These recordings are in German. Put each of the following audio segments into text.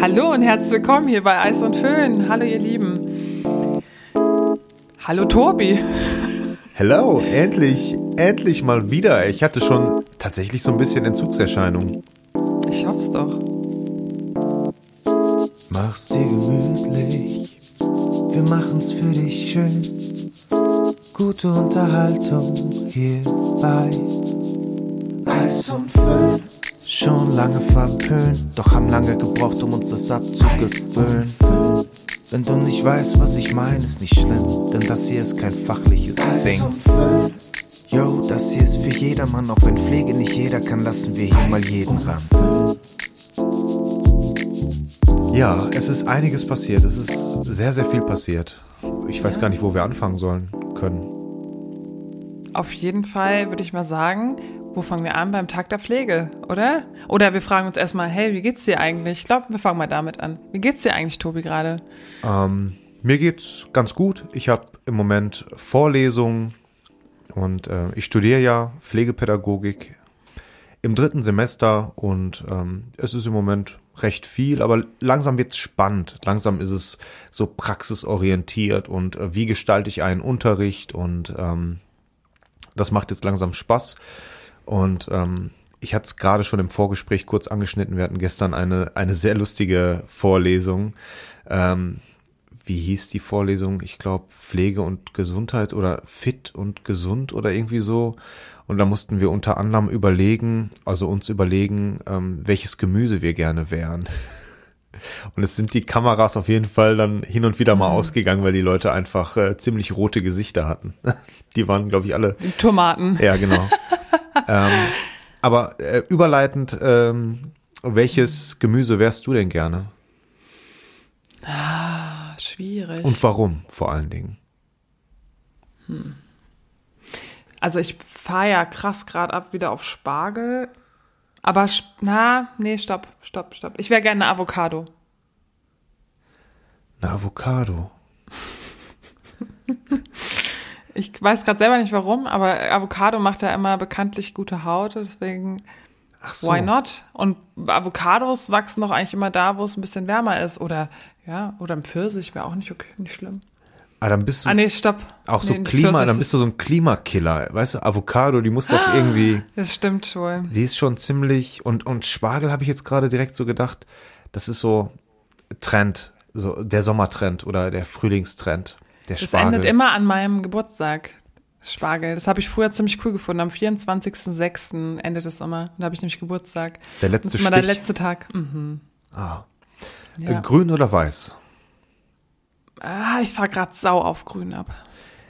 Hallo und herzlich willkommen hier bei Eis und Föhn. Hallo ihr Lieben. Hallo Tobi. Hello, endlich, endlich mal wieder. Ich hatte schon tatsächlich so ein bisschen Entzugserscheinungen. Ich hoff's doch. Mach's dir gemütlich, wir machen's für dich schön. Gute Unterhaltung hier bei. Schon lange verpönt, doch haben lange gebraucht, um uns das abzugewöhnen. Wenn du nicht weißt, was ich meine, ist nicht schlimm, denn das hier ist kein fachliches Ding. Yo, das hier ist für jedermann, auch wenn Pflege nicht jeder kann, lassen wir hier mal jeden ran. Ja, es ist einiges passiert. Es ist sehr, sehr viel passiert. Ich weiß gar nicht, wo wir anfangen sollen können. Auf jeden Fall würde ich mal sagen, wo fangen wir an? Beim Tag der Pflege, oder? Oder wir fragen uns erstmal, hey, wie geht's dir eigentlich? Ich glaube, wir fangen mal damit an. Wie geht's dir eigentlich, Tobi, gerade? Ähm, mir geht's ganz gut. Ich habe im Moment Vorlesungen und äh, ich studiere ja Pflegepädagogik im dritten Semester und ähm, es ist im Moment recht viel, aber langsam wird's spannend. Langsam ist es so praxisorientiert und äh, wie gestalte ich einen Unterricht und ähm, das macht jetzt langsam Spaß. Und ähm, ich hatte es gerade schon im Vorgespräch kurz angeschnitten. Wir hatten gestern eine, eine sehr lustige Vorlesung. Ähm, wie hieß die Vorlesung? Ich glaube Pflege und Gesundheit oder Fit und Gesund oder irgendwie so. Und da mussten wir unter anderem überlegen, also uns überlegen, ähm, welches Gemüse wir gerne wären. Und es sind die Kameras auf jeden Fall dann hin und wieder mal Mhm. ausgegangen, weil die Leute einfach äh, ziemlich rote Gesichter hatten. Die waren, glaube ich, alle Tomaten. ja, genau. Ähm, aber äh, überleitend, ähm, welches Gemüse wärst du denn gerne? Ah, schwierig. Und warum vor allen Dingen? Also ich fahre ja krass gerade ab wieder auf Spargel. Aber, na, nee, stopp, stopp, stopp. Ich wäre gerne eine Avocado. Eine Avocado. Ich weiß gerade selber nicht warum, aber Avocado macht ja immer bekanntlich gute Haut, deswegen Ach so. why not? Und Avocados wachsen doch eigentlich immer da, wo es ein bisschen wärmer ist. Oder ja, oder im Pfirsich wäre auch nicht okay, nicht schlimm. Ah, dann bist du Ah nee, stopp. auch so nee, Klima, dann bist du so ein Klimakiller. Weißt du, Avocado, die muss doch irgendwie, Das stimmt wohl. die ist schon ziemlich, und, und Spargel habe ich jetzt gerade direkt so gedacht, das ist so Trend, so der Sommertrend oder der Frühlingstrend. Der Das Spargel. endet immer an meinem Geburtstag. Spargel. Das habe ich früher ziemlich cool gefunden. Am 24.06. endet es immer. Da habe ich nämlich Geburtstag. Der letzte Das ist immer der Stich. letzte Tag. Mhm. Ah. Ja. Äh, Grün oder weiß? Ah, ich fahre gerade sau auf grün ab.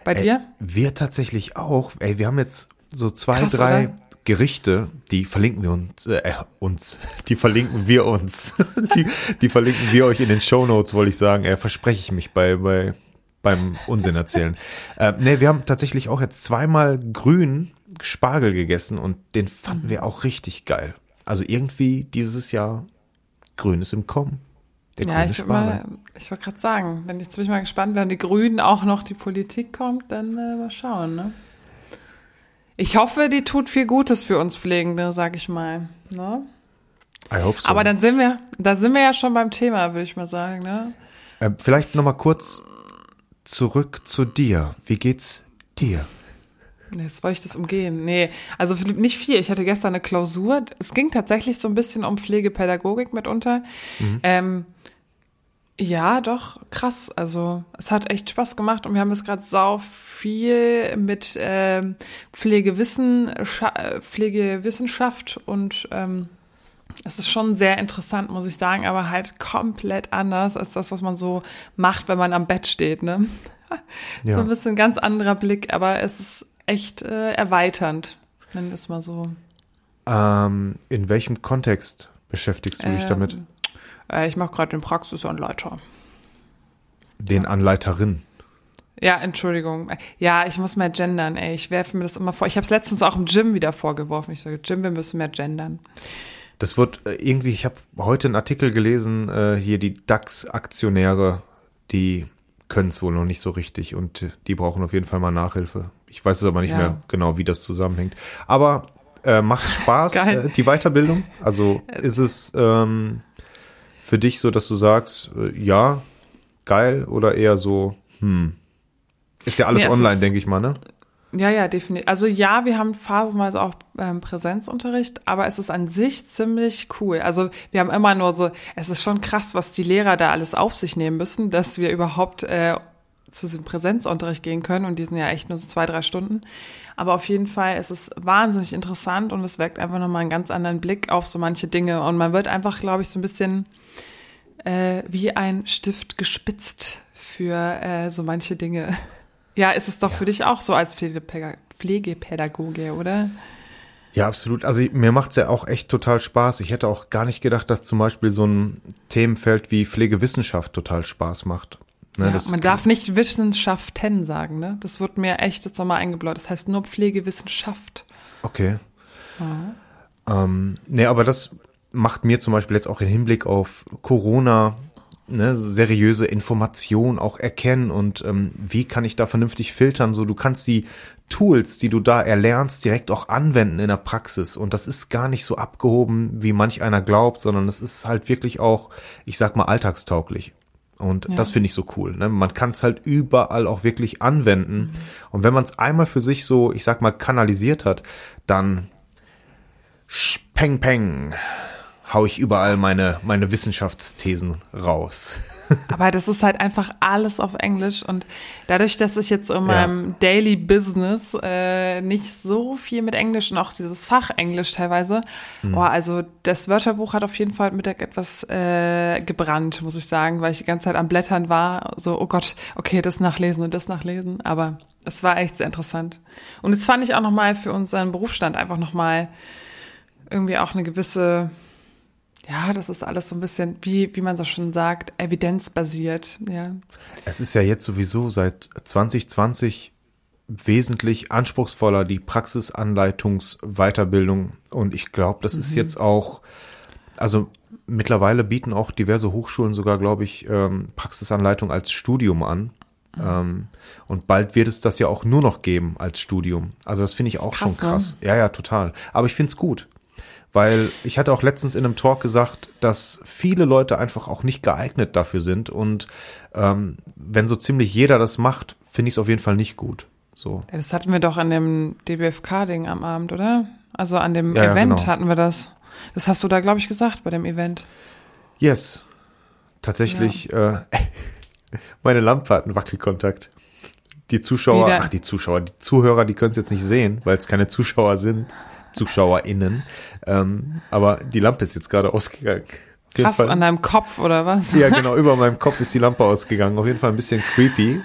Bei Ey, dir? Wir tatsächlich auch. Ey, wir haben jetzt so zwei, Krass, drei oder? Gerichte, die verlinken wir uns, äh, uns, die verlinken wir uns. die, die verlinken wir euch in den Show Notes, wollte ich sagen. Äh, verspreche ich mich bei, bei, beim Unsinn erzählen. äh, nee, wir haben tatsächlich auch jetzt zweimal grün Spargel gegessen und den fanden wir auch richtig geil. Also irgendwie dieses Jahr grün ist im Kommen. Der Ja, grüne ich, Spargel. mal- ich wollte gerade sagen, wenn jetzt bin ich mal gespannt, wenn die Grünen auch noch die Politik kommt, dann äh, mal schauen. Ne? Ich hoffe, die tut viel Gutes für uns Pflegende, sag ich mal. Ne? I hope so. Aber dann sind wir, da sind wir ja schon beim Thema, würde ich mal sagen. Ne? Äh, vielleicht noch mal kurz zurück zu dir. Wie geht's dir? Jetzt wollte ich das umgehen. Nee, also nicht viel. Ich hatte gestern eine Klausur. Es ging tatsächlich so ein bisschen um Pflegepädagogik mitunter. Ähm, ja, doch, krass. Also es hat echt Spaß gemacht und wir haben jetzt gerade sau viel mit ähm, Pflegewissen, Scha- Pflegewissenschaft und ähm, es ist schon sehr interessant, muss ich sagen, aber halt komplett anders als das, was man so macht, wenn man am Bett steht. Ne? Ja. So ein bisschen ganz anderer Blick, aber es ist echt äh, erweiternd, nennen wir es mal so. Ähm, in welchem Kontext beschäftigst du dich Ähm, damit? Äh, ich mache gerade den Praxisanleiter. Den Anleiterin. Ja, Entschuldigung. Ja, ich muss mehr gendern, ey. Ich werfe mir das immer vor. Ich habe es letztens auch im Gym wieder vorgeworfen. Ich sage, Jim, wir müssen mehr gendern. Das wird äh, irgendwie, ich habe heute einen Artikel gelesen, äh, hier die DAX-Aktionäre, die können es wohl noch nicht so richtig und die brauchen auf jeden Fall mal Nachhilfe. Ich weiß es aber nicht Ja. mehr genau, wie das zusammenhängt. Aber äh, macht Spaß, äh, die Weiterbildung? Also ist es, ähm, für dich so, dass du sagst, äh, ja, geil oder eher so, hm. Ist ja alles es online, denke ich mal, ne? Ja, ja, definitiv. Also ja, wir haben phasenweise auch ähm, Präsenzunterricht, aber es ist an sich ziemlich cool. Also wir haben immer nur so, es ist schon krass, was die Lehrer da alles auf sich nehmen müssen, dass wir überhaupt äh, zu diesem Präsenzunterricht gehen können und die sind ja echt nur so zwei, drei Stunden. Aber auf jeden Fall ist es wahnsinnig interessant und es weckt einfach nochmal einen ganz anderen Blick auf so manche Dinge und man wird einfach, glaube ich, so ein bisschen äh, wie ein Stift gespitzt für äh, so manche Dinge. Ja, ist es doch für dich auch so als Pflegepäda- Pflegepädagoge, oder? Ja, absolut. Also mir macht's ja auch echt total Spaß. Ich hätte auch gar nicht gedacht, dass zum Beispiel so ein Themenfeld wie Pflegewissenschaft total Spaß macht. Ne, ja, man darf nicht Wissenschaften sagen, ne? Das wird mir echt jetzt nochmal eingebläut. Das heißt nur Pflegewissenschaft. Okay. Ähm, nee, aber das macht mir zum Beispiel jetzt auch im Hinblick auf Corona ne, seriöse Information auch erkennen und ähm, wie kann ich da vernünftig filtern. So, du kannst die Tools, die du da erlernst, direkt auch anwenden in der Praxis. Und das ist gar nicht so abgehoben, wie manch einer glaubt, sondern es ist halt wirklich auch, ich sag mal, alltagstauglich. Und Ja. das finde ich so cool. Ne? Man kann es halt überall auch wirklich anwenden. Und wenn man es einmal für sich so, ich sag mal, kanalisiert hat, dann peng peng hau ich überall meine, meine Wissenschaftsthesen raus. Aber das ist halt einfach alles auf Englisch und dadurch, dass ich jetzt in Ja. meinem Daily Business äh, nicht so viel mit Englisch und auch dieses Fach Englisch teilweise, Hm. oh, also das Wörterbuch hat auf jeden Fall Mittag etwas äh, gebrannt, muss ich sagen, weil ich die ganze Zeit am Blättern war, so, oh Gott, okay, das nachlesen und das nachlesen, aber es war echt sehr interessant. Und jetzt fand ich auch nochmal für unseren Berufsstand einfach nochmal irgendwie auch eine gewisse ja, das ist alles so ein bisschen, wie, wie man so schon sagt, evidenzbasiert. Ja, Es ist ja jetzt sowieso seit 2020 wesentlich anspruchsvoller, die Praxisanleitungs-Weiterbildung. Und ich glaube, das ist jetzt auch, also mittlerweile bieten auch diverse Hochschulen sogar, glaube ich, ähm, Praxisanleitung als Studium an. Ähm, und bald wird es das ja auch nur noch geben als Studium. Also das finde ich auch schon krass, ne? krass. Ja, ja, total. Aber ich finde es gut. Weil ich hatte auch letztens in einem Talk gesagt, dass viele Leute einfach auch nicht geeignet dafür sind. Und ähm, wenn so ziemlich jeder das macht, finde ich es auf jeden Fall nicht gut. So. Ja, das hatten wir doch an dem DBFK-Ding am Abend, oder? Also an dem Ja, ja, Event genau. hatten wir das. Das hast du da, glaube ich, gesagt bei dem Event. Yes. Tatsächlich, äh, meine Lampe hat einen Wackelkontakt. Die Zuschauer, ach die Zuschauer, die Zuhörer, die können es jetzt nicht sehen, weil es keine Zuschauer sind, ZuschauerInnen. Ähm, aber die Lampe ist jetzt gerade ausgegangen. Krass, Fall. an deinem Kopf oder was? Ja, genau, über meinem Kopf ist die Lampe ausgegangen. Auf jeden Fall ein bisschen creepy,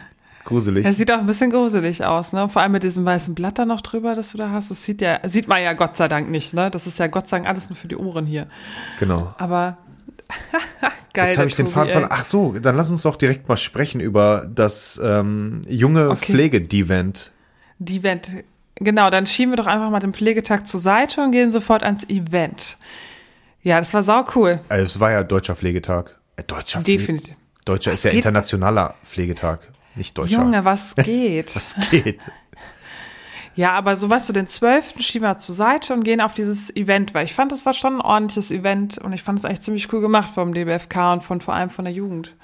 gruselig. Das sieht auch ein bisschen gruselig aus, ne? Vor allem mit diesem weißen Blatt da noch drüber, das du da hast. Das sieht ja, sieht man ja Gott sei Dank nicht, ne? Das ist ja Gott sei Dank alles nur für die Ohren hier. Genau. Aber geil. Jetzt habe ich den Faden von. Ach so, dann lass uns doch direkt mal sprechen über das ähm, junge Okay. Pflege-Devent. Die Event. Genau, dann schieben wir doch einfach mal den Pflegetag zur Seite und gehen sofort ans Event. Ja, das war sau cool. Also es war ja deutscher Pflegetag. Äh, deutscher Definitiv. Deutscher ist ja internationaler Pflegetag, nicht deutscher. Junge, was geht? Was geht? ja, aber so weißt du, den 12. schieben wir zur Seite und gehen auf dieses Event, weil ich fand, das war schon ein ordentliches Event und ich fand es eigentlich ziemlich cool gemacht vom DBFK und von vor allem von der Jugend.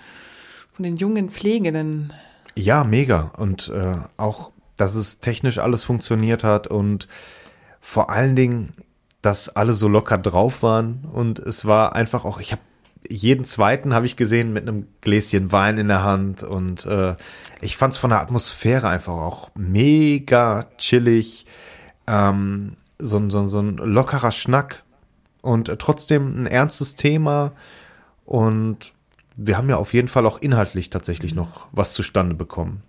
Von den jungen Pflegenden. Ja, mega. Und äh, auch, dass es technisch alles funktioniert hat und vor allen Dingen, dass alle so locker drauf waren. Und es war einfach auch, ich habe jeden zweiten habe ich gesehen mit einem Gläschen Wein in der Hand und äh, ich fand es von der Atmosphäre einfach auch mega chillig, ähm, so, ein- so, so ein lockerer Schnack und trotzdem ein ernstes Thema und wir haben ja auf jeden Fall auch inhaltlich tatsächlich noch was zustande bekommen.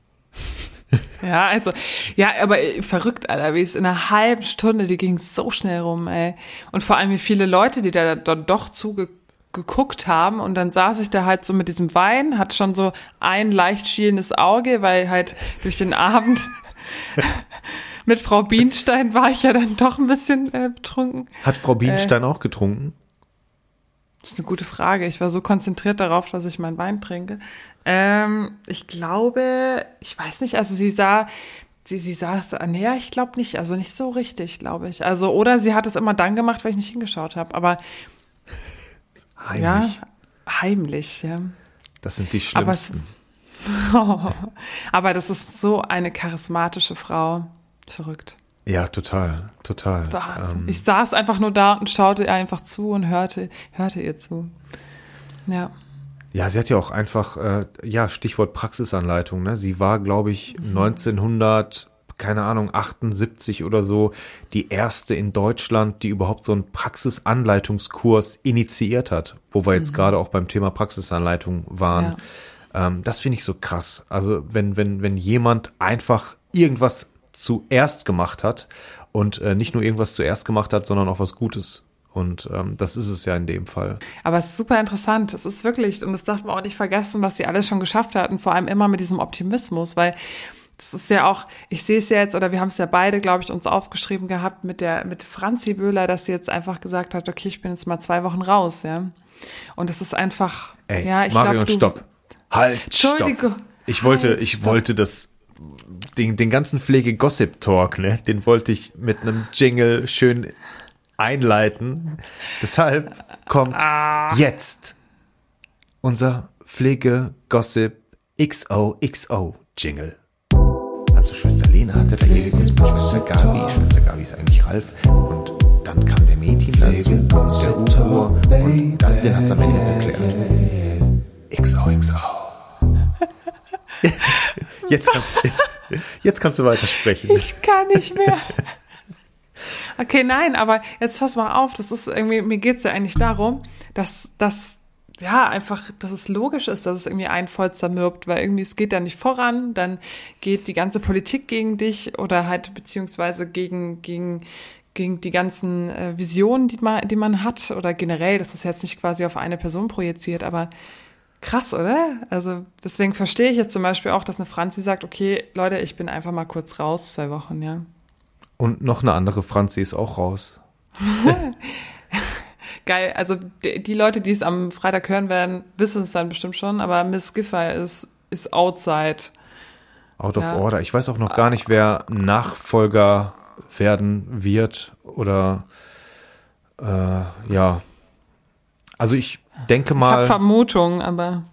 Ja, also, ja, aber äh, verrückt, Alter, wie es in einer halben Stunde, die ging so schnell rum, ey. Und vor allem, wie viele Leute, die da dann doch zugeguckt haben. Und dann saß ich da halt so mit diesem Wein, hatte schon so ein leicht schielendes Auge, weil halt durch den Abend mit Frau Bienstein war ich ja dann doch ein bisschen äh, betrunken. Hat Frau Bienstein auch getrunken? Das ist eine gute Frage. Ich war so konzentriert darauf, dass ich meinen Wein trinke. Ähm, ich glaube, ich weiß nicht, also sie sah, sie, sie saß, nee, ich glaube nicht, also nicht so richtig, glaube ich. Also, oder sie hat es immer dann gemacht, weil ich nicht hingeschaut habe. Aber ja, Heimlich. heimlich, ja. Das sind die Aber es- schlimmsten. Aber das ist so eine charismatische Frau. Verrückt. Ja, total, total. Wahnsinn. Ähm, ich saß einfach nur da und schaute ihr einfach zu und hörte, hörte ihr zu. Ja. Ja, sie hat ja auch einfach, äh, ja, Stichwort Praxisanleitung, ne? Sie war, glaube ich, 1900, keine Ahnung, 78 oder so, die erste in Deutschland, die überhaupt so einen Praxisanleitungskurs initiiert hat, wo wir jetzt gerade auch beim Thema Praxisanleitung waren. Ähm, das finde ich so krass. Also, wenn, wenn, wenn jemand einfach irgendwas zuerst gemacht hat und äh, nicht nur irgendwas zuerst gemacht hat, sondern auch was Gutes. Und ähm, das ist es ja in dem Fall. Aber es ist super interessant. Es ist wirklich, und das darf man auch nicht vergessen, was sie alles schon geschafft hatten, vor allem immer mit diesem Optimismus, weil das ist ja auch, ich sehe es ja jetzt, oder wir haben es ja beide, glaube ich, uns aufgeschrieben gehabt mit der, mit Franzi Böhler, dass sie jetzt einfach gesagt hat, okay, ich bin jetzt mal zwei Wochen raus, ja. Und es ist einfach, Ey, ja, ich du, stopp. Halt, Entschuldigung. stopp. Ich wollte, Halt, ich stopp. wollte das, den, den ganzen Pflege-Gossip-Talk, ne, den wollte ich mit einem Jingle schön einleiten. Deshalb kommt Ah. jetzt unser Pflege-Gossip XOXO-Jingle. Also Schwester Lena hatte Pflegekurs mit Schwester Gabi. Schwester Gabi ist eigentlich Ralf. Und dann kam der Mädchen dazu, der Uwe. Und das, den hat's am Ende geklärt. XOXO. Jetzt kannst, jetzt kannst du weitersprechen. Ich kann nicht mehr. Okay, nein, aber jetzt pass mal auf, das ist irgendwie, mir geht's ja eigentlich darum, dass, dass, ja, einfach, dass es logisch ist, dass es irgendwie ein Volk zermürbt, weil irgendwie es geht da nicht voran, dann geht die ganze Politik gegen dich oder halt beziehungsweise gegen, gegen, gegen die ganzen äh, Visionen, die man, die man hat oder generell, das ist jetzt nicht quasi auf eine Person projiziert, aber krass, oder? Also deswegen verstehe ich jetzt zum Beispiel auch, dass eine Franzi sagt, okay, Leute, ich bin einfach mal kurz raus, zwei Wochen, ja. Und noch eine andere Franzi ist auch raus. Geil, also die, die Leute, die es am Freitag hören werden, wissen es dann bestimmt schon, aber Miss Giffey ist, ist outside. Out of Ja. Order. Ich weiß auch noch gar nicht, wer Nachfolger werden wird oder äh, ja. Also ich denke Ich habe mal, Vermutungen, aber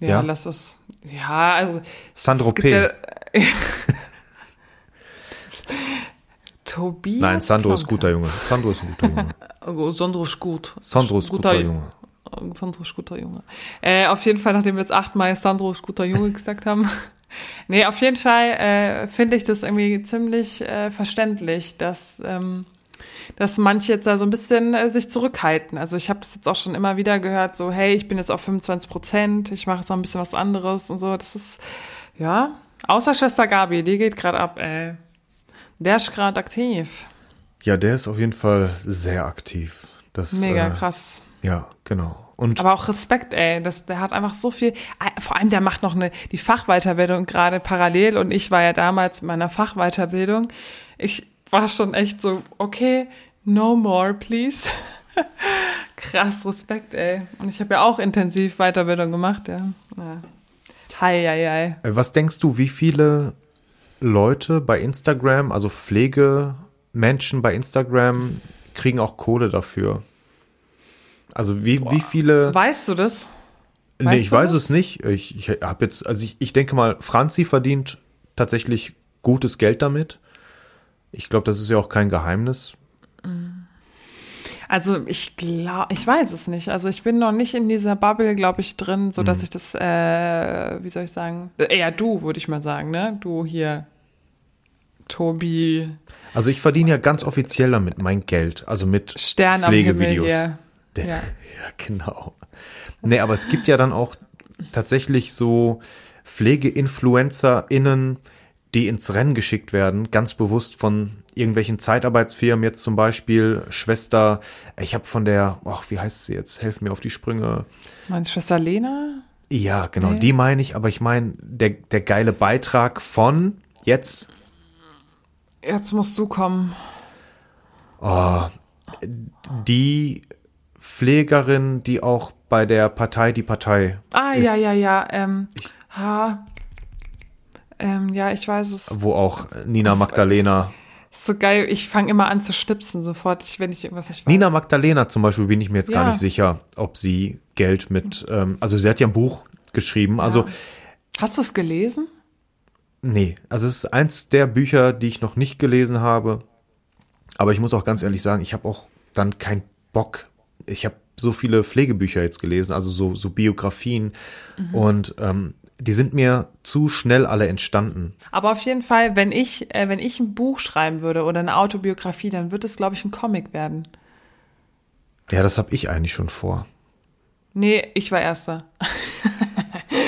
ja, Ja? lass uns. Ja, also Sandro P. Ja, Tobias. nein, Sandro ist Plonka. guter Junge. Sandro ist ein guter Junge. Oh, Sandro ist gut. Sandro ist guter Junge. Sandro ist guter Junge. Äh, auf jeden Fall, nachdem wir jetzt achtmal Sandro ist guter Junge gesagt haben. nee, auf jeden Fall äh, finde ich das irgendwie ziemlich äh, verständlich, dass, ähm, dass manche jetzt da so ein bisschen äh, sich zurückhalten. Also ich habe das jetzt auch schon immer wieder gehört, so hey, ich bin jetzt auf 25 Prozent, ich mache jetzt noch ein bisschen was anderes und so. Das ist, ja, außer Schwester Gabi, die geht gerade ab, ey. Der ist gerade aktiv. Ja, der ist auf jeden Fall sehr aktiv. Das, Mega äh, krass. Ja, genau. Und Aber auch Respekt, ey. Das, der hat einfach so viel. äh, Vor allem, der macht noch eine, die Fachweiterbildung gerade parallel. Und ich war ja damals in meiner Fachweiterbildung. Ich war schon echt so, okay, no more, please. Krass, Respekt, ey. Und ich habe ja auch intensiv Weiterbildung gemacht, ja. ja. Hei, hei, hei. äh, was denkst du, wie viele Leute bei Instagram, also Pflegemenschen bei Instagram, kriegen auch Kohle dafür? Also wie, wie viele. Weißt du das? Nee, Weißt ich du weiß das? es nicht. Ich, ich habe jetzt, also ich, ich denke mal, Franzi verdient tatsächlich gutes Geld damit. Ich glaube, das ist ja auch kein Geheimnis. Also ich glaube, ich weiß es nicht. Also ich bin noch nicht in dieser Bubble, glaube ich, drin, so dass ich das, äh, wie soll ich sagen, eher du, würde ich mal sagen, ne? Du hier, Tobi, Also ich verdiene ja ganz offiziell damit mein Geld, also mit Stern Pflegevideos. Ja. ja, genau. Nee, aber es gibt ja dann auch tatsächlich so PflegeinfluencerInnen, die ins Rennen geschickt werden, ganz bewusst von irgendwelchen Zeitarbeitsfirmen, jetzt zum Beispiel Schwester, ich habe von der, ach, wie heißt sie jetzt? Helf mir auf die Sprünge. Meine Schwester Lena? Ja, genau, Nee. die meine ich, aber ich meine, der, der geile Beitrag von jetzt, Jetzt musst du kommen. die Pflegerin, die auch bei der Partei die Partei Ah, ist, ja, ja, ja. Ähm, ha, ähm, ja, ich weiß es. wo auch Nina Magdalena Ist so geil. Ich fange immer an zu schnipsen sofort, wenn ich irgendwas nicht weiß. Nina Magdalena zum Beispiel bin ich mir jetzt gar Ja. nicht sicher, ob sie Geld mit, ähm, also sie hat ja ein Buch geschrieben, also Hast du es gelesen? Nee, also es ist eins der Bücher, die ich noch nicht gelesen habe, aber ich muss auch ganz ehrlich sagen, ich habe auch dann keinen Bock, ich habe so viele Pflegebücher jetzt gelesen, also so, so Biografien und ähm, die sind mir zu schnell alle entstanden. Aber auf jeden Fall, wenn ich, äh, wenn ich ein Buch schreiben würde oder eine Autobiografie, dann wird es, glaube ich, ein Comic werden. Ja, das habe ich eigentlich schon vor. Nee, ich war Erster.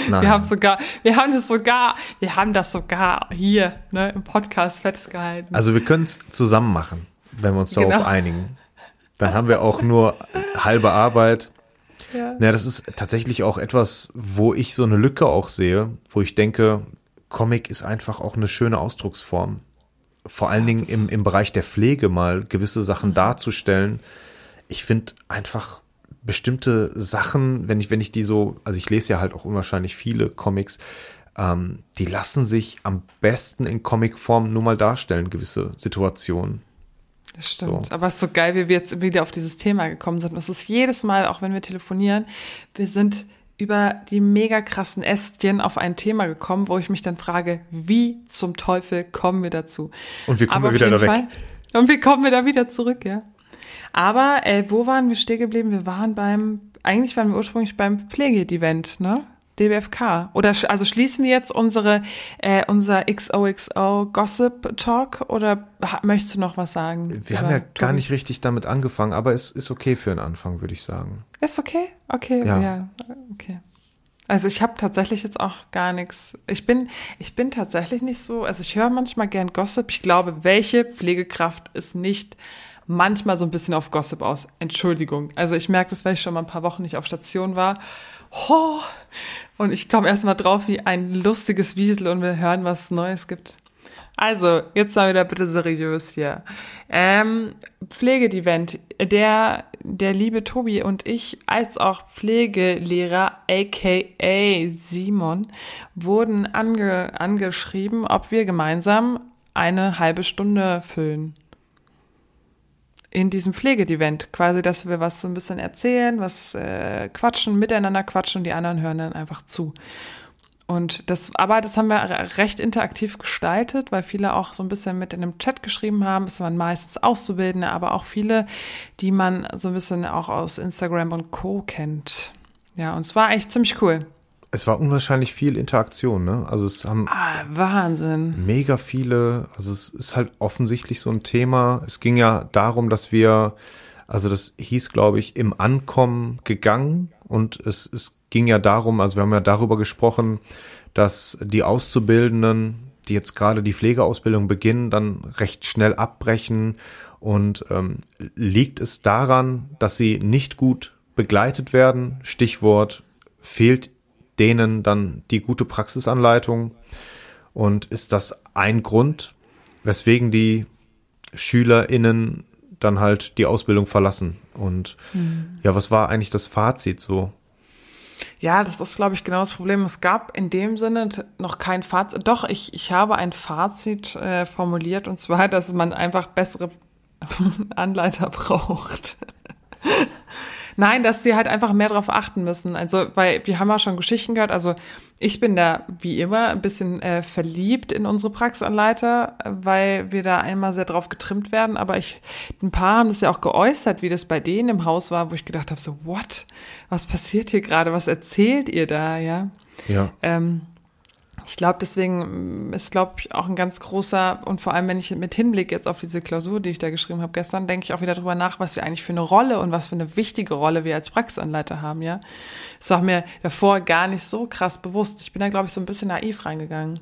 Nein. Wir haben sogar, wir haben das sogar, wir haben das sogar hier, ne, im Podcast festgehalten. Also wir können es zusammen machen, wenn wir uns darauf Genau. einigen. Dann haben wir auch nur halbe Arbeit. ja. Ja, das ist tatsächlich auch etwas, wo ich so eine Lücke auch sehe, wo ich denke, Comic ist einfach auch eine schöne Ausdrucksform. Vor allen Dingen im, im Bereich der Pflege mal gewisse Sachen Mhm. darzustellen. Ich finde einfach bestimmte Sachen, wenn ich, wenn ich die so, also ich lese ja halt auch unwahrscheinlich viele Comics, ähm, die lassen sich am besten in Comicform nur mal darstellen, gewisse Situationen. Das stimmt. So. Aber es ist so geil, wie wir jetzt wieder auf dieses Thema gekommen sind. Und es ist jedes Mal, auch wenn wir telefonieren, wir sind über die mega krassen Ästchen auf ein Thema gekommen, wo ich mich dann frage, wie zum Teufel kommen wir dazu? Und wie kommen Aber wir wieder da weg? Fall- Und wie kommen wir da wieder zurück, ja? Aber äh, wo waren wir stehen geblieben? Wir waren beim, eigentlich waren wir ursprünglich beim Pflege-Event, ne? DBFK. Oder also schließen wir jetzt unsere äh, unser XOXO Gossip Talk oder möchtest du noch was sagen? Wir haben ja gar Tobi? nicht richtig damit angefangen, aber es ist okay für einen Anfang, würde ich sagen. Ist okay? Okay, ja, Ja. okay. Also ich habe tatsächlich jetzt auch gar nichts. Ich bin, ich bin tatsächlich nicht so, also ich höre manchmal gern Gossip. Ich glaube, welche Pflegekraft ist nicht manchmal so ein bisschen auf Gossip aus? Entschuldigung. Also ich merke das, weil ich schon mal ein paar Wochen nicht auf Station war. Ho! Und ich komme erst mal drauf wie ein lustiges Wiesel und wir hören, was es Neues gibt. Also, jetzt mal wieder bitte seriös hier. Ähm, Pflegedevent. Der, der liebe Tobi und ich, als auch Pflegelehrer, aka Simon, wurden ange, angeschrieben, ob wir gemeinsam eine halbe Stunde füllen. In diesem Pflegedevent. Quasi, dass wir was so ein bisschen erzählen, was äh, quatschen, miteinander quatschen und die anderen hören dann einfach zu. Und das, aber das haben wir re- recht interaktiv gestaltet, weil viele auch so ein bisschen mit in dem Chat geschrieben haben. Es waren meistens Auszubildende, aber auch viele, die man so ein bisschen auch aus Instagram und Co. kennt. Ja, und es war echt ziemlich cool. Es war unwahrscheinlich viel Interaktion, ne? Also es haben Ah, Wahnsinn. mega viele, also es ist halt offensichtlich so ein Thema. Es ging ja darum, dass wir, also das hieß, glaube ich, im Ankommen gegangen und es, es ging ja darum, also wir haben ja darüber gesprochen, dass die Auszubildenden, die jetzt gerade die Pflegeausbildung beginnen, dann recht schnell abbrechen und ähm, liegt es daran, dass sie nicht gut begleitet werden? Stichwort fehlt denen dann die gute Praxisanleitung und ist das ein Grund, weswegen die SchülerInnen dann halt die Ausbildung verlassen? Und ja, was war eigentlich das Fazit so? Ja, das ist, glaube ich, genau das Problem. Es gab in dem Sinne noch kein Fazit. Doch, ich, ich habe ein Fazit äh, formuliert und zwar, dass man einfach bessere Anleiter braucht. Nein, dass sie halt einfach mehr drauf achten müssen. Also, weil wir haben ja schon Geschichten gehört. Also, ich bin da wie immer ein bisschen äh, verliebt in unsere Praxisanleiter, weil wir da einmal sehr drauf getrimmt werden. Aber ich, ein paar haben das ja auch geäußert, wie das bei denen im Haus war, wo ich gedacht habe, so, what? Was passiert hier gerade? Was erzählt ihr da? Ja. Ja. Ähm, ich glaube, deswegen mm, ist, glaube ich, auch ein ganz großer, und vor allem, wenn ich mit Hinblick jetzt auf diese Klausur, die ich da geschrieben habe gestern, denke ich auch wieder drüber nach, was wir eigentlich für eine Rolle und was für eine wichtige Rolle wir als Praxisanleiter haben, ja. Das war mir davor gar nicht so krass bewusst. Ich bin da, glaube ich, so ein bisschen naiv reingegangen.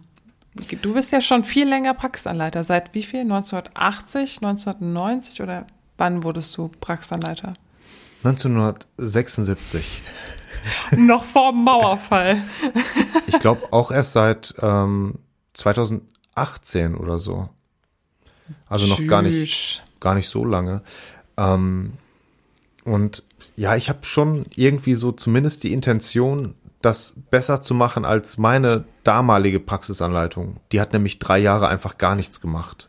Du bist ja schon viel länger Praxisanleiter. Seit wie viel? 1980, 1990 oder wann wurdest du Praxisanleiter? 1976. Noch vor dem Mauerfall. Ich glaube auch erst seit ähm, 2018 oder so. Also noch gar nicht, gar nicht so lange. Ähm, und ja, ich habe schon irgendwie so zumindest die Intention, das besser zu machen als meine damalige Praxisanleitung. Die hat nämlich drei Jahre einfach gar nichts gemacht.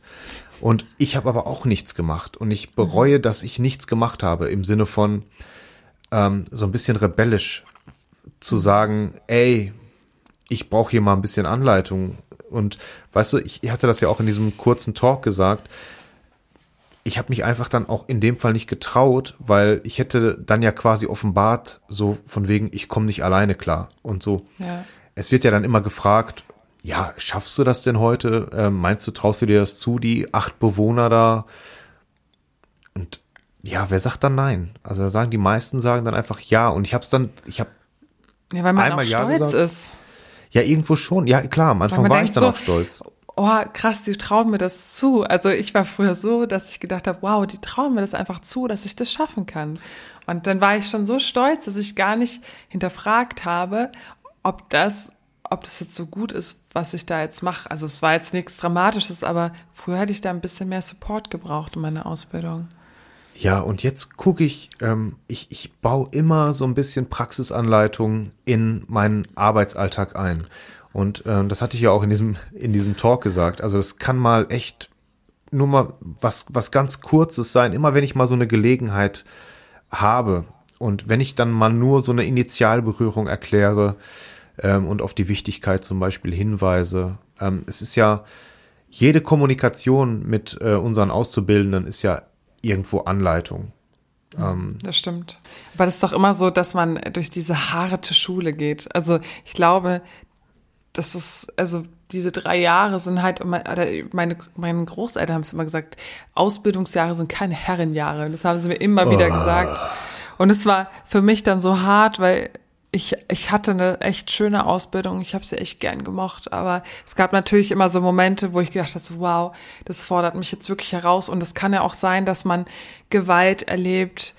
Und ich habe aber auch nichts gemacht. Und ich bereue, dass ich nichts gemacht habe, im Sinne von ähm, so ein bisschen rebellisch zu sagen, ey, ich brauche hier mal ein bisschen Anleitung. Und weißt du, ich hatte das ja auch in diesem kurzen Talk gesagt. Ich habe mich einfach dann auch in dem Fall nicht getraut, weil ich hätte dann ja quasi offenbart, so von wegen, ich komme nicht alleine klar und so. Ja. Es wird ja dann immer gefragt, ja, schaffst du das denn heute? Ähm, meinst du, traust du dir das zu, die acht Bewohner da? Und ja, wer sagt dann nein? Also da sagen die meisten sagen dann einfach ja. Und ich habe es dann, ich habe Ja, weil man Einmal auch ja stolz gesagt. ist. ja irgendwo schon, ja klar, am Anfang war ich dann so, auch stolz. Oh, krass, die trauen mir das zu. Also ich war früher so, dass ich gedacht habe, wow, die trauen mir das einfach zu, dass ich das schaffen kann. Und dann war ich schon so stolz, dass ich gar nicht hinterfragt habe, ob das, ob das jetzt so gut ist, was ich da jetzt mache. Also es war jetzt nichts Dramatisches, aber früher hätte ich da ein bisschen mehr Support gebraucht in meiner Ausbildung. Ja, und jetzt gucke ich, ähm, ich, ich baue immer so ein bisschen Praxisanleitungen in meinen Arbeitsalltag ein. Und ähm, das hatte ich ja auch in diesem, in diesem Talk gesagt. Also das kann mal echt nur mal was, was ganz Kurzes sein, immer wenn ich mal so eine Gelegenheit habe. Und wenn ich dann mal nur so eine Initialberührung erkläre ähm, und auf die Wichtigkeit zum Beispiel hinweise. Ähm, es ist ja, jede Kommunikation mit äh, unseren Auszubildenden ist ja irgendwo Anleitung. Ähm, Das stimmt. Aber das ist doch immer so, dass man durch diese harte Schule geht. Also ich glaube, das ist, also diese drei Jahre sind halt immer, oder meine, meine Großeltern haben es immer gesagt, Ausbildungsjahre sind keine Herrenjahre. Das haben sie mir immer wieder gesagt. Und es war für mich dann so hart, weil ich, ich hatte eine echt schöne Ausbildung, ich habe sie echt gern gemocht, aber es gab natürlich immer so Momente, wo ich gedacht habe, so, wow, das fordert mich jetzt wirklich heraus. Und es kann ja auch sein, dass man Gewalt erlebt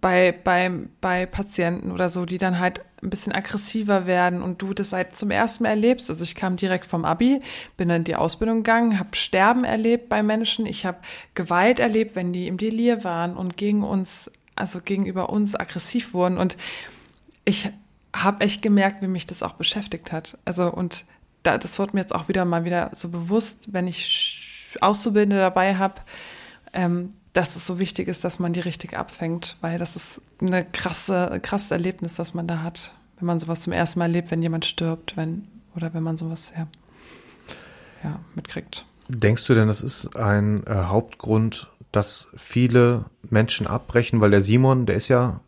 bei, bei, bei Patienten oder so, die dann halt ein bisschen aggressiver werden und du das halt zum ersten Mal erlebst. Also ich kam direkt vom Abi, bin dann in die Ausbildung gegangen, habe Sterben erlebt bei Menschen, ich habe Gewalt erlebt, wenn die im Delir waren und gegen uns, also gegenüber uns aggressiv wurden. Und ich habe echt gemerkt, wie mich das auch beschäftigt hat. Also und da, das wird mir jetzt auch wieder mal wieder so bewusst, wenn ich Auszubildende dabei habe, ähm, dass es so wichtig ist, dass man die richtig abfängt, weil das ist eine krasse, krasses Erlebnis, das man da hat, wenn man sowas zum ersten Mal erlebt, wenn jemand stirbt, wenn oder wenn man sowas ja, ja mitkriegt. denkst du denn, das ist ein äh, Hauptgrund, dass viele Menschen abbrechen? Weil der Simon, der ist ja,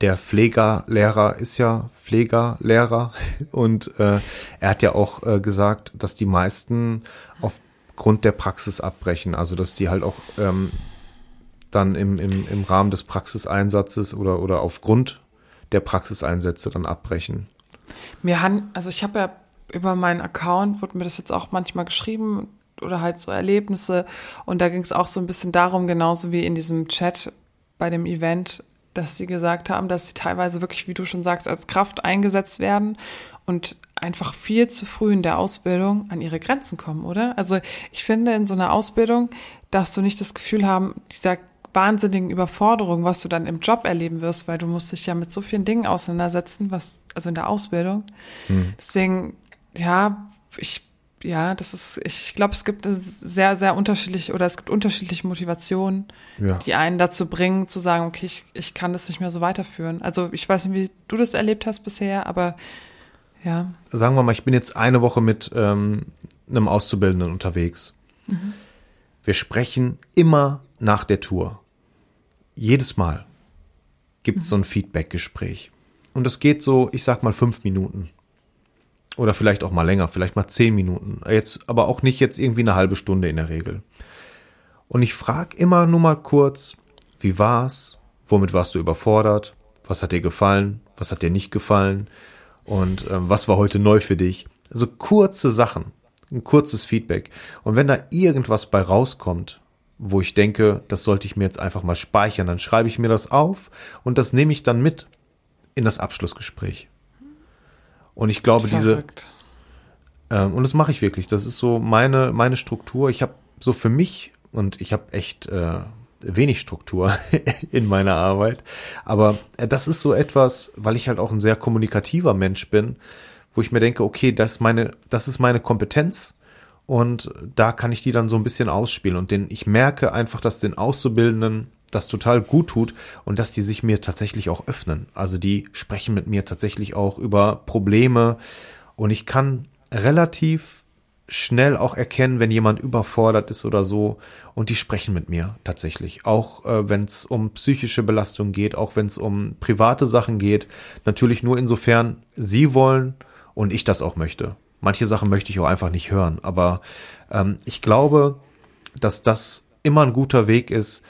der Pflegerlehrer ist ja Pflegerlehrer und äh, er hat ja auch äh, gesagt, dass die meisten aufgrund der Praxis abbrechen. Also dass die halt auch ähm, dann im, im, im Rahmen des Praxiseinsatzes oder, oder aufgrund der Praxiseinsätze dann abbrechen. Mir han, also ich habe ja über meinen Account, wurde mir das jetzt auch manchmal geschrieben oder halt so Erlebnisse und da ging es auch so ein bisschen darum, genauso wie in diesem Chat bei dem Event, dass sie gesagt haben, dass sie teilweise wirklich, wie du schon sagst, als Kraft eingesetzt werden und einfach viel zu früh in der Ausbildung an ihre Grenzen kommen, oder? Also ich finde, in so einer Ausbildung darfst du nicht das Gefühl haben, dieser wahnsinnigen Überforderung, was du dann im Job erleben wirst, weil du musst dich ja mit so vielen Dingen auseinandersetzen, was, also in der Ausbildung. Deswegen, ja, ich, ja, das ist, ich glaube, es gibt sehr, sehr unterschiedliche oder es gibt unterschiedliche Motivationen, Ja. die einen dazu bringen, zu sagen, okay, ich, ich kann das nicht mehr so weiterführen. Also ich weiß nicht, wie du das erlebt hast bisher, aber ja, sagen wir mal, ich bin jetzt eine Woche mit ähm, einem Auszubildenden unterwegs. Wir sprechen immer nach der Tour. Jedes Mal gibt es so ein Feedback-Gespräch. Und es geht so, ich sag mal, fünf Minuten. Oder vielleicht auch mal länger, vielleicht mal zehn Minuten. Jetzt, aber auch nicht jetzt irgendwie eine halbe Stunde in der Regel. Und ich frage immer nur mal kurz, wie war's? Womit warst du überfordert? Was hat dir gefallen? Was hat dir nicht gefallen? Und ähm, was war heute neu für dich? Also kurze Sachen, ein kurzes Feedback. Und wenn da irgendwas bei rauskommt, wo ich denke, das sollte ich mir jetzt einfach mal speichern, dann schreibe ich mir das auf und das nehme ich dann mit in das Abschlussgespräch. Und ich glaube, diese, verrückt. ähm, und das mache ich wirklich. Das ist so meine, meine Struktur. Ich habe so für mich, und ich habe echt äh, wenig Struktur in meiner Arbeit, aber äh, das ist so etwas, weil ich halt auch ein sehr kommunikativer Mensch bin, wo ich mir denke, okay, das ist meine, das ist meine Kompetenz Und da kann ich die dann so ein bisschen ausspielen. Und den, ich merke einfach, dass den Auszubildenden das total gut tut und dass die sich mir tatsächlich auch öffnen. Also die sprechen mit mir tatsächlich auch über Probleme und ich kann relativ schnell auch erkennen, wenn jemand überfordert ist oder so und die sprechen mit mir tatsächlich. Auch äh, wenn es um psychische Belastung geht, auch wenn es um private Sachen geht. Natürlich nur insofern sie wollen und ich das auch möchte. Manche Sachen möchte ich auch einfach nicht hören, aber ähm, ich glaube, dass das immer ein guter Weg ist,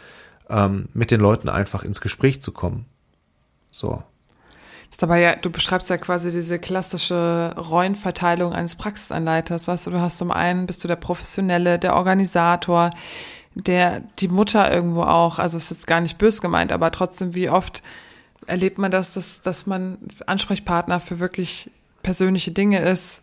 ähm, mit den Leuten einfach ins Gespräch zu kommen. So. ist aber ja, du beschreibst ja quasi diese klassische Rollenverteilung eines Praxisanleiters. Weißt du, du hast zum einen bist du der Professionelle, der Organisator, der, die Mutter irgendwo auch. Also ist jetzt gar nicht bös gemeint, aber trotzdem, wie oft erlebt man das, dass, dass man Ansprechpartner für wirklich persönliche Dinge ist.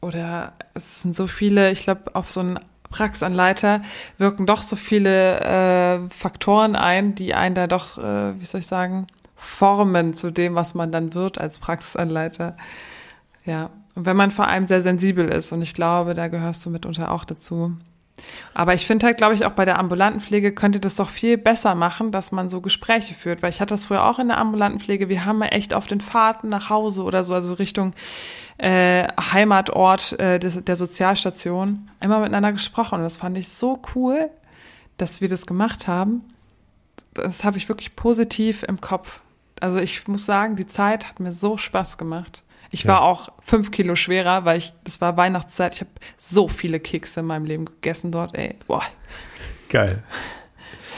Oder es sind so viele, ich glaube, auf so einen Praxisanleiter wirken doch so viele äh, Faktoren ein, die einen da doch, äh, wie soll ich sagen, formen zu dem, was man dann wird als Praxisanleiter. Ja, und wenn man vor allem sehr sensibel ist, und ich glaube, da gehörst du mitunter auch dazu. Aber ich finde halt, glaube ich, auch bei der ambulanten Pflege könnte das doch viel besser machen, dass man so Gespräche führt, weil ich hatte das früher auch in der ambulanten Pflege. Wir haben ja echt auf den Fahrten nach Hause oder so, also Richtung äh, Heimatort äh, des, der Sozialstation, immer miteinander gesprochen. Und das fand ich so cool, dass wir das gemacht haben. Das habe ich wirklich positiv im Kopf. Also ich muss sagen, die Zeit hat mir so Spaß gemacht. Ich war auch fünf Kilo schwerer, weil ich, das war Weihnachtszeit. Ich habe so viele Kekse in meinem Leben gegessen dort, ey. Boah. Geil.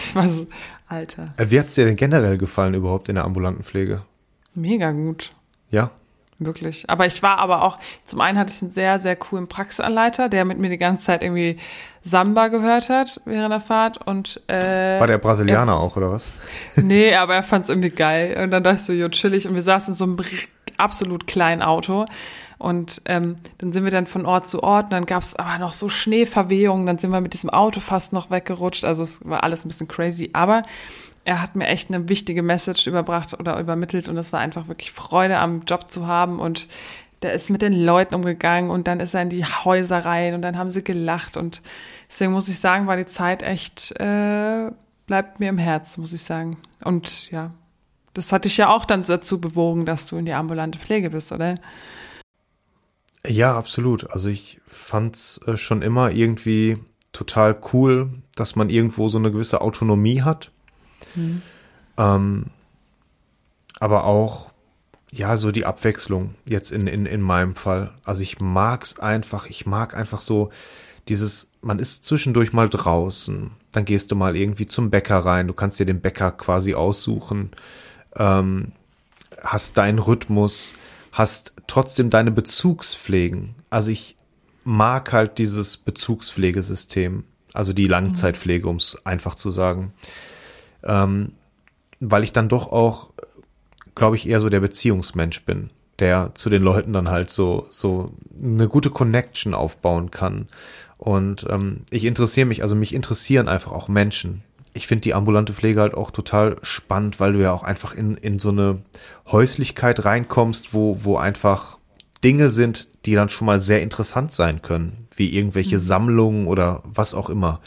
Ich war so, Alter. Äh, Wie hat's dir denn generell gefallen überhaupt in der ambulanten Pflege? Mega gut. Ja. Wirklich. Aber ich war aber auch, zum einen hatte ich einen sehr, sehr coolen Praxisanleiter, der mit mir die ganze Zeit irgendwie Samba gehört hat während der Fahrt und äh, War der Brasilianer auch, oder was? Nee, aber er fand es irgendwie geil. Und dann dachte ich so, jo, chillig. Und wir saßen in so einem absolut kleinen Auto. Und ähm, dann sind wir dann von Ort zu Ort. Und dann gab es aber noch so Schneeverwehungen. Dann sind wir mit diesem Auto fast noch weggerutscht. Also es war alles ein bisschen crazy. Aber er hat mir echt eine wichtige Message überbracht oder übermittelt. Und es war einfach wirklich Freude am Job zu haben. Und der ist mit den Leuten umgegangen. Und dann ist er in die Häuser rein. Und dann haben sie gelacht. Und deswegen muss ich sagen, war die Zeit echt... Äh, bleibt mir im Herz, muss ich sagen. Und ja, das hat dich ja auch dann dazu bewogen, dass du in die ambulante Pflege bist, oder? Ja, absolut. Also ich fand's äh, schon immer irgendwie total cool, dass man irgendwo so eine gewisse Autonomie hat. Ähm, aber auch, ja, so die Abwechslung jetzt in, in, in meinem Fall. Also ich mag's einfach, ich mag einfach so dieses, man ist zwischendurch mal draußen, dann gehst du mal irgendwie zum Bäcker rein, du kannst dir den Bäcker quasi aussuchen, ähm, hast deinen Rhythmus, hast trotzdem deine Bezugspflegen. Also ich mag halt dieses Bezugspflegesystem, also die Langzeitpflege, um es einfach zu sagen. Ähm, weil ich dann doch auch, glaube ich, eher so der Beziehungsmensch bin, der zu den Leuten dann halt so, so eine gute Connection aufbauen kann. Und ähm, ich interessiere mich, also mich interessieren einfach auch Menschen. Ich finde die ambulante Pflege halt auch total spannend, weil du ja auch einfach in, in so eine Häuslichkeit reinkommst, wo, wo einfach Dinge sind, die dann schon mal sehr interessant sein können, wie irgendwelche Sammlungen oder was auch immer.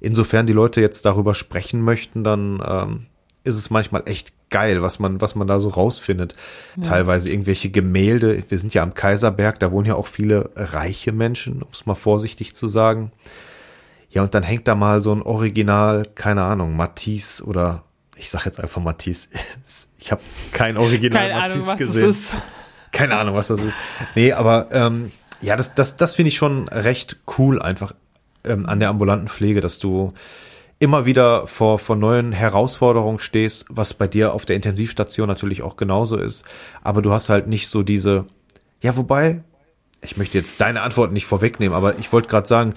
Insofern die Leute jetzt darüber sprechen möchten, dann ähm, ist es manchmal echt geil, was man, was man da so rausfindet. Teilweise irgendwelche Gemälde. Wir sind ja am Kaiserberg, da wohnen ja auch viele reiche Menschen, um es mal vorsichtig zu sagen. Ja, und dann hängt da mal so ein Original, keine Ahnung, Matisse oder ich sag jetzt einfach Matisse. Ich habe kein Original Keine Matisse Ahnung, was gesehen. das ist. Keine Ahnung, was das ist. Nee, aber ähm, ja, das, das, das finde ich schon recht cool einfach ähm, an der ambulanten Pflege, dass du immer wieder vor, vor neuen Herausforderungen stehst, was bei dir auf der Intensivstation natürlich auch genauso ist. Aber du hast halt nicht so diese, ja, wobei, ich möchte jetzt deine Antwort nicht vorwegnehmen, aber ich wollte gerade sagen,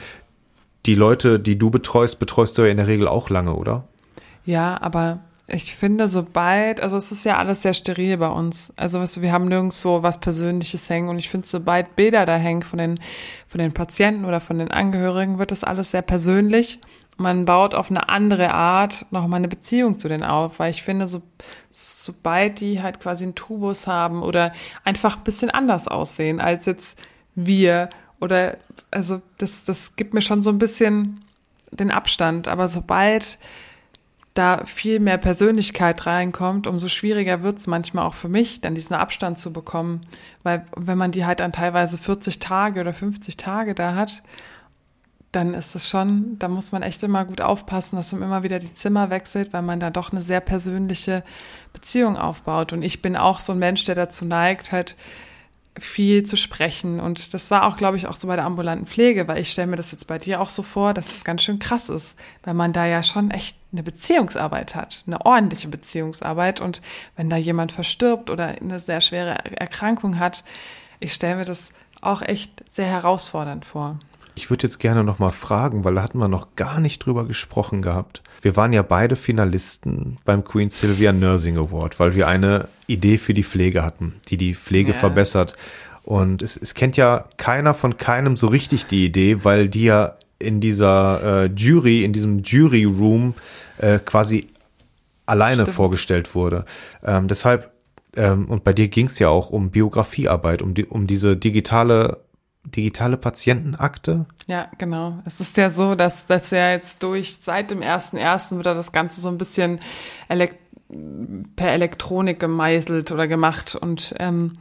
die Leute, die du betreust, betreust du ja in der Regel auch lange, oder? Ja, aber ich finde, sobald, also es ist ja alles sehr steril bei uns. Also weißt du, wir haben nirgendwo was Persönliches hängen und ich finde, sobald Bilder da hängen von den, von den Patienten oder von den Angehörigen, wird das alles sehr persönlich. Man baut auf eine andere Art nochmal eine Beziehung zu denen auf, weil ich finde, so, sobald die halt quasi einen Tubus haben oder einfach ein bisschen anders aussehen als jetzt wir oder also das, das gibt mir schon so ein bisschen den Abstand. Aber sobald da viel mehr Persönlichkeit reinkommt, umso schwieriger wird es manchmal auch für mich, dann diesen Abstand zu bekommen. Weil wenn man die halt dann teilweise 40 Tage oder 50 Tage da hat, dann ist es schon, da muss man echt immer gut aufpassen, dass man immer wieder die Zimmer wechselt, weil man da doch eine sehr persönliche Beziehung aufbaut. Und ich bin auch so ein Mensch, der dazu neigt, halt viel zu sprechen. Und das war auch, glaube ich, auch so bei der ambulanten Pflege, weil ich stelle mir das jetzt bei dir auch so vor, dass es ganz schön krass ist, weil man da ja schon echt eine Beziehungsarbeit hat, eine ordentliche Beziehungsarbeit. Und wenn da jemand verstirbt oder eine sehr schwere Erkrankung hat, ich stelle mir das auch echt sehr herausfordernd vor. Ich würde jetzt gerne noch mal fragen, weil da hatten wir noch gar nicht drüber gesprochen gehabt. Wir waren ja beide Finalisten beim Queen Sylvia Nursing Award, weil wir eine Idee für die Pflege hatten, die die Pflege ja. verbessert. Und es, es kennt ja keiner von keinem so richtig die Idee, weil die ja in dieser äh, Jury, in diesem Jury Room äh, quasi alleine Stimmt. vorgestellt wurde. Ähm, deshalb ähm, und bei dir ging es ja auch um Biografiearbeit, um die, um diese digitale digitale Patientenakte? Ja, genau. Es ist ja so, dass das ja jetzt durch seit dem ersten ersten wird das Ganze so ein bisschen elekt per Elektronik gemeißelt oder gemacht und ähm,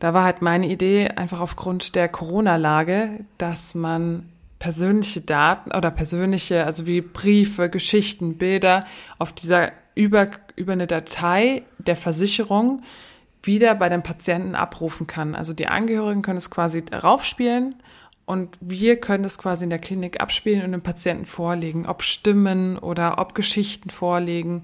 da war halt meine Idee einfach aufgrund der Corona-Lage, dass man persönliche Daten oder persönliche, also wie Briefe, Geschichten, Bilder auf dieser über, über eine Datei der Versicherung wieder bei den Patienten abrufen kann. Also die Angehörigen können es quasi raufspielen und wir können es quasi in der Klinik abspielen und dem Patienten vorlegen, ob Stimmen oder ob Geschichten vorlegen.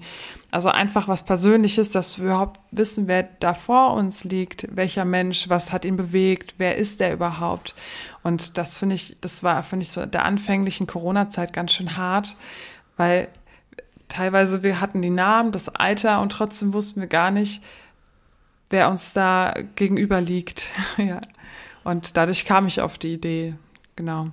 Also einfach was Persönliches, dass wir überhaupt wissen, wer da vor uns liegt, welcher Mensch, was hat ihn bewegt, wer ist der überhaupt. Und das finde ich, das war, finde ich, so der anfänglichen Corona-Zeit ganz schön hart, weil teilweise wir hatten die Namen, das Alter und trotzdem wussten wir gar nicht, wer uns da gegenüber liegt. ja. Und dadurch kam ich auf die Idee, genau.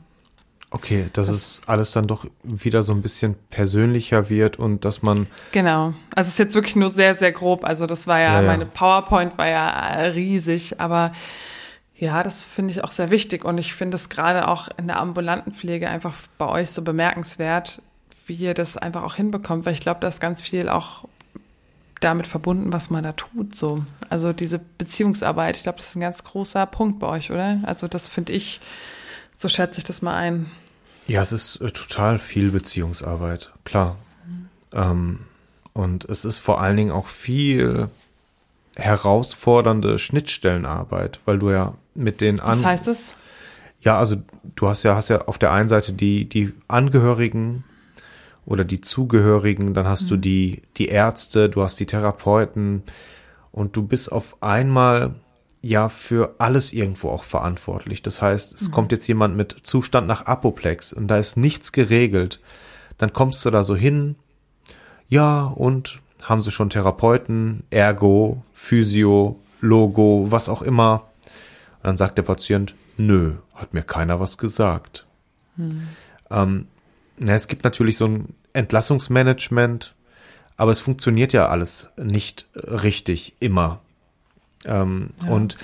Okay, dass das, es alles dann doch wieder so ein bisschen persönlicher wird und dass man. Genau. Also es ist jetzt wirklich nur sehr, sehr grob. Also das war ja, ja, ja. meine PowerPoint war ja riesig, aber ja, das finde ich auch sehr wichtig. Und ich finde es gerade auch in der ambulanten Pflege einfach bei euch so bemerkenswert, wie ihr das einfach auch hinbekommt, weil ich glaube, da ist ganz viel auch damit verbunden, was man da tut. So. Also diese Beziehungsarbeit, ich glaube, das ist ein ganz großer Punkt bei euch, oder? Also das finde ich, so schätze ich das mal ein. Ja, es ist äh, total viel Beziehungsarbeit, klar. Mhm. Ähm, und es ist vor allen Dingen auch viel herausfordernde Schnittstellenarbeit, weil du ja mit den anderen. Was heißt es? Ja, also du hast ja, hast ja auf der einen Seite die, die Angehörigen oder die Zugehörigen, dann hast mhm. du die, die Ärzte, du hast die Therapeuten und du bist auf einmal ja für alles irgendwo auch verantwortlich. Das heißt, es mhm. kommt jetzt jemand mit Zustand nach Apoplex und da ist nichts geregelt. Dann kommst du da so hin, ja, und haben sie schon Therapeuten, Ergo, Physio, Logo, was auch immer. Und dann sagt der Patient, nö, hat mir keiner was gesagt. Mhm. Ähm, na, es gibt natürlich so ein Entlassungsmanagement, aber es funktioniert ja alles nicht richtig immer. Ähm, ja. Und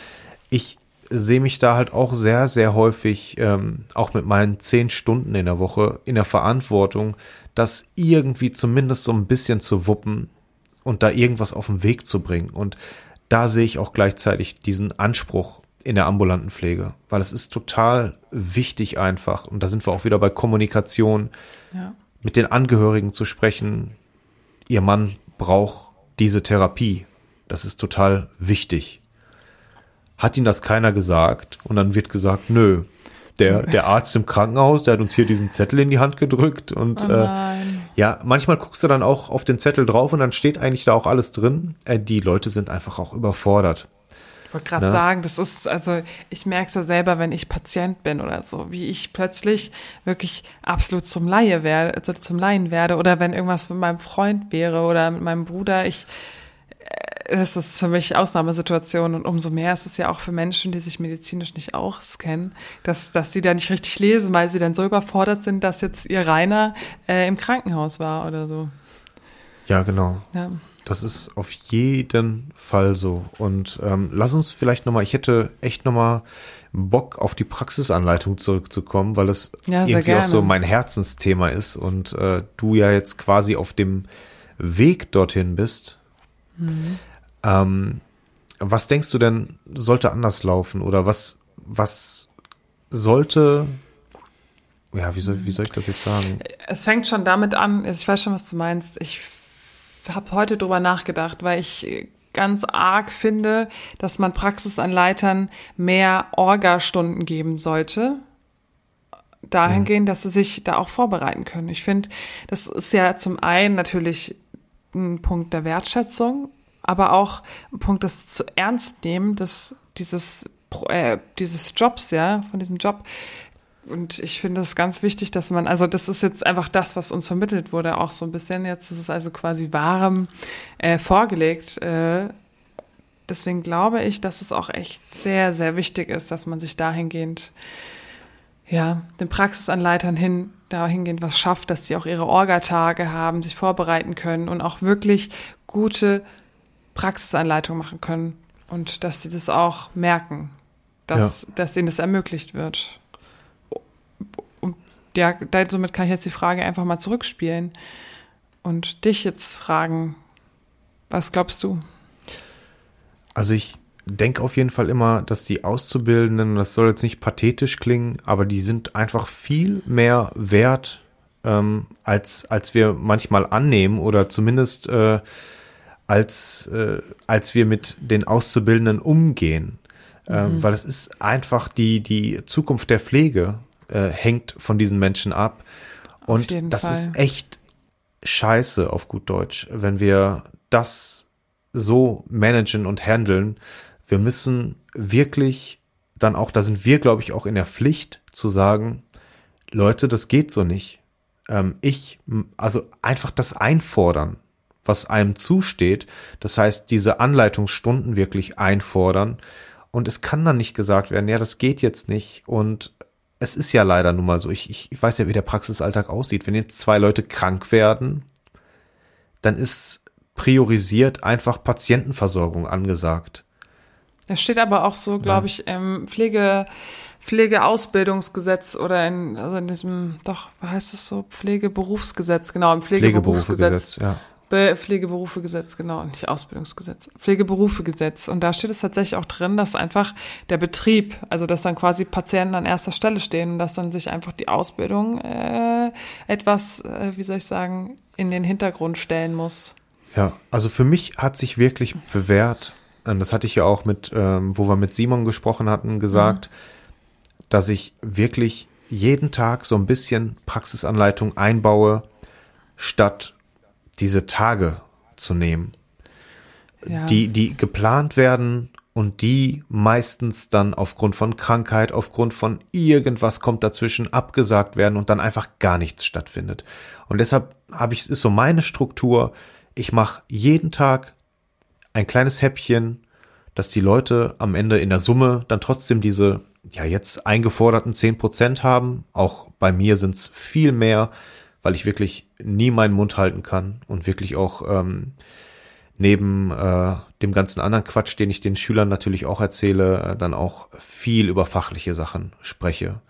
ich sehe mich da halt auch sehr, sehr häufig, ähm, auch mit meinen zehn Stunden in der Woche, in der Verantwortung, das irgendwie zumindest so ein bisschen zu wuppen und da irgendwas auf den Weg zu bringen. Und da sehe ich auch gleichzeitig diesen Anspruch in der ambulanten Pflege, weil es ist total wichtig einfach. Und da sind wir auch wieder bei Kommunikation, ja. mit den Angehörigen zu sprechen. Ihr Mann braucht diese Therapie. Das ist total wichtig. Hat Ihnen das keiner gesagt? Und dann wird gesagt, nö. Der, der Arzt im Krankenhaus, der hat uns hier diesen Zettel in die Hand gedrückt und oh äh, ja, manchmal guckst du dann auch auf den Zettel drauf und dann steht eigentlich da auch alles drin. Äh, die Leute sind einfach auch überfordert. Ich wollte gerade ne? sagen, das ist, also ich merke es ja selber, wenn ich Patient bin oder so, wie ich plötzlich wirklich absolut zum Laie werde, also zum Laien werde oder wenn irgendwas mit meinem Freund wäre oder mit meinem Bruder, ich, äh, das ist für mich Ausnahmesituation und umso mehr ist es ja auch für Menschen, die sich medizinisch nicht auskennen, dass, dass sie da nicht richtig lesen, weil sie dann so überfordert sind, dass jetzt ihr Rainer äh, im Krankenhaus war oder so. Ja, genau. Ja. Das ist auf jeden Fall so. Und ähm, lass uns vielleicht nochmal, ich hätte echt nochmal Bock auf die Praxisanleitung zurückzukommen, weil es Ja, irgendwie auch so mein Herzensthema ist und äh, du ja jetzt quasi auf dem Weg dorthin bist. Mhm. Ähm, was denkst du denn, sollte anders laufen oder was, was sollte, ja, wie soll, wie soll ich das jetzt sagen? Es fängt schon damit an, ich weiß schon, was du meinst. Ich habe heute drüber nachgedacht, weil ich ganz arg finde, dass man Praxisanleitern mehr Orga-Stunden geben sollte. Dahingehend, dass sie sich da auch vorbereiten können. Ich finde, das ist ja zum einen natürlich ein Punkt der Wertschätzung, aber auch ein Punkt des zu ernst nehmen, des, dieses, äh, dieses Jobs, ja, von diesem Job. Und ich finde es ganz wichtig, dass man, also das ist jetzt einfach das, was uns vermittelt wurde, auch so ein bisschen. Jetzt ist es also quasi warm äh, vorgelegt. Äh, deswegen glaube ich, dass es auch echt sehr, sehr wichtig ist, dass man sich dahingehend, ja, den Praxisanleitern hin, dahingehend was schafft, dass sie auch ihre Orgatage haben, sich vorbereiten können und auch wirklich gute Praxisanleitung machen können. Und dass sie das auch merken, dass, dass ihnen das ermöglicht wird. Ja, somit kann ich jetzt die Frage einfach mal zurückspielen und dich jetzt fragen, was glaubst du? Also ich denke auf jeden Fall immer, dass die Auszubildenden, das soll jetzt nicht pathetisch klingen, aber die sind einfach viel mehr wert, ähm, als, als wir manchmal annehmen oder zumindest äh, als, äh, als wir mit den Auszubildenden umgehen. Ähm, weil es ist einfach die, die Zukunft der Pflege äh, hängt von diesen Menschen ab. Und das Fall. ist echt scheiße auf gut Deutsch, wenn wir das so managen und handeln. Wir müssen wirklich dann auch, da sind wir, glaube ich, auch in der Pflicht zu sagen, Leute, das geht so nicht. Ähm, ich, also einfach das einfordern, was einem zusteht. Das heißt, diese Anleitungsstunden wirklich einfordern. Und es kann dann nicht gesagt werden, ja, das geht jetzt nicht. Und es ist ja leider nun mal so. Ich, ich, ich weiß ja, wie der Praxisalltag aussieht. Wenn jetzt zwei Leute krank werden, dann ist priorisiert einfach Patientenversorgung angesagt. Da steht aber auch so, glaube ich, im Pflege, Pflegeausbildungsgesetz oder in, also in diesem, doch, was heißt das so? Pflegeberufsgesetz, genau, im Pflegeberufsgesetz. ja. Be Pflegeberufegesetz, genau, nicht Ausbildungsgesetz. Pflegeberufegesetz. Und da steht es tatsächlich auch drin, dass einfach der Betrieb, also dass dann quasi Patienten an erster Stelle stehen und dass dann sich einfach die Ausbildung äh, etwas, äh, wie soll ich sagen, in den Hintergrund stellen muss. Ja, also für mich hat sich wirklich bewährt, und das hatte ich ja auch mit, ähm, wo wir mit Simon gesprochen hatten, gesagt, dass ich wirklich jeden Tag so ein bisschen Praxisanleitung einbaue, statt diese Tage zu nehmen, Ja. die, die geplant werden und die meistens dann aufgrund von Krankheit, aufgrund von irgendwas kommt dazwischen abgesagt werden und dann einfach gar nichts stattfindet. Und deshalb habe ich, es ist so meine Struktur, ich mache jeden Tag ein kleines Häppchen, dass die Leute am Ende in der Summe dann trotzdem diese, ja, jetzt eingeforderten 10 Prozent haben. Auch bei mir sind es viel mehr, weil ich wirklich nie meinen Mund halten kann und wirklich auch ähm, neben äh, dem ganzen anderen Quatsch, den ich den Schülern natürlich auch erzähle, äh, dann auch viel über fachliche Sachen spreche.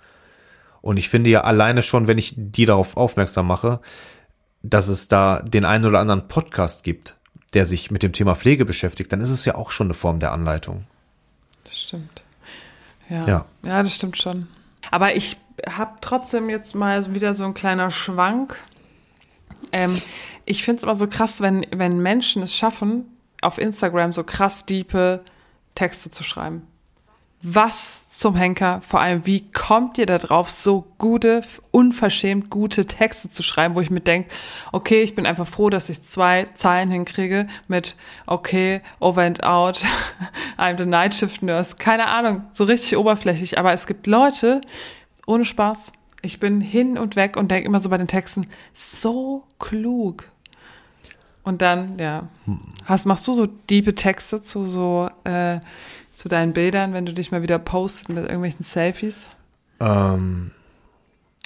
Und ich finde ja alleine schon, wenn ich die darauf aufmerksam mache, dass es da den einen oder anderen Podcast gibt, der sich mit dem Thema Pflege beschäftigt, dann ist es ja auch schon eine Form der Anleitung. Das stimmt. Ja. Ja. ja. das stimmt schon. Aber ich habe trotzdem jetzt mal wieder so ein kleiner Schwank. Ähm, ich finde es immer so krass, wenn, wenn Menschen es schaffen, auf Instagram so krass diepe Texte zu schreiben. Was zum Henker, vor allem, wie kommt ihr da drauf, so gute, unverschämt gute Texte zu schreiben, wo ich mir denke, okay, ich bin einfach froh, dass ich zwei Zeilen hinkriege mit, okay, over and out, I'm the night shift nurse, keine Ahnung, so richtig oberflächlich, aber es gibt Leute, ohne Spaß, ich bin hin und weg und denke immer so bei den Texten, so klug. Und dann, ja, hast, machst du so diebe Texte zu so, äh, zu deinen Bildern, wenn du dich mal wieder postest mit irgendwelchen Selfies? Ähm,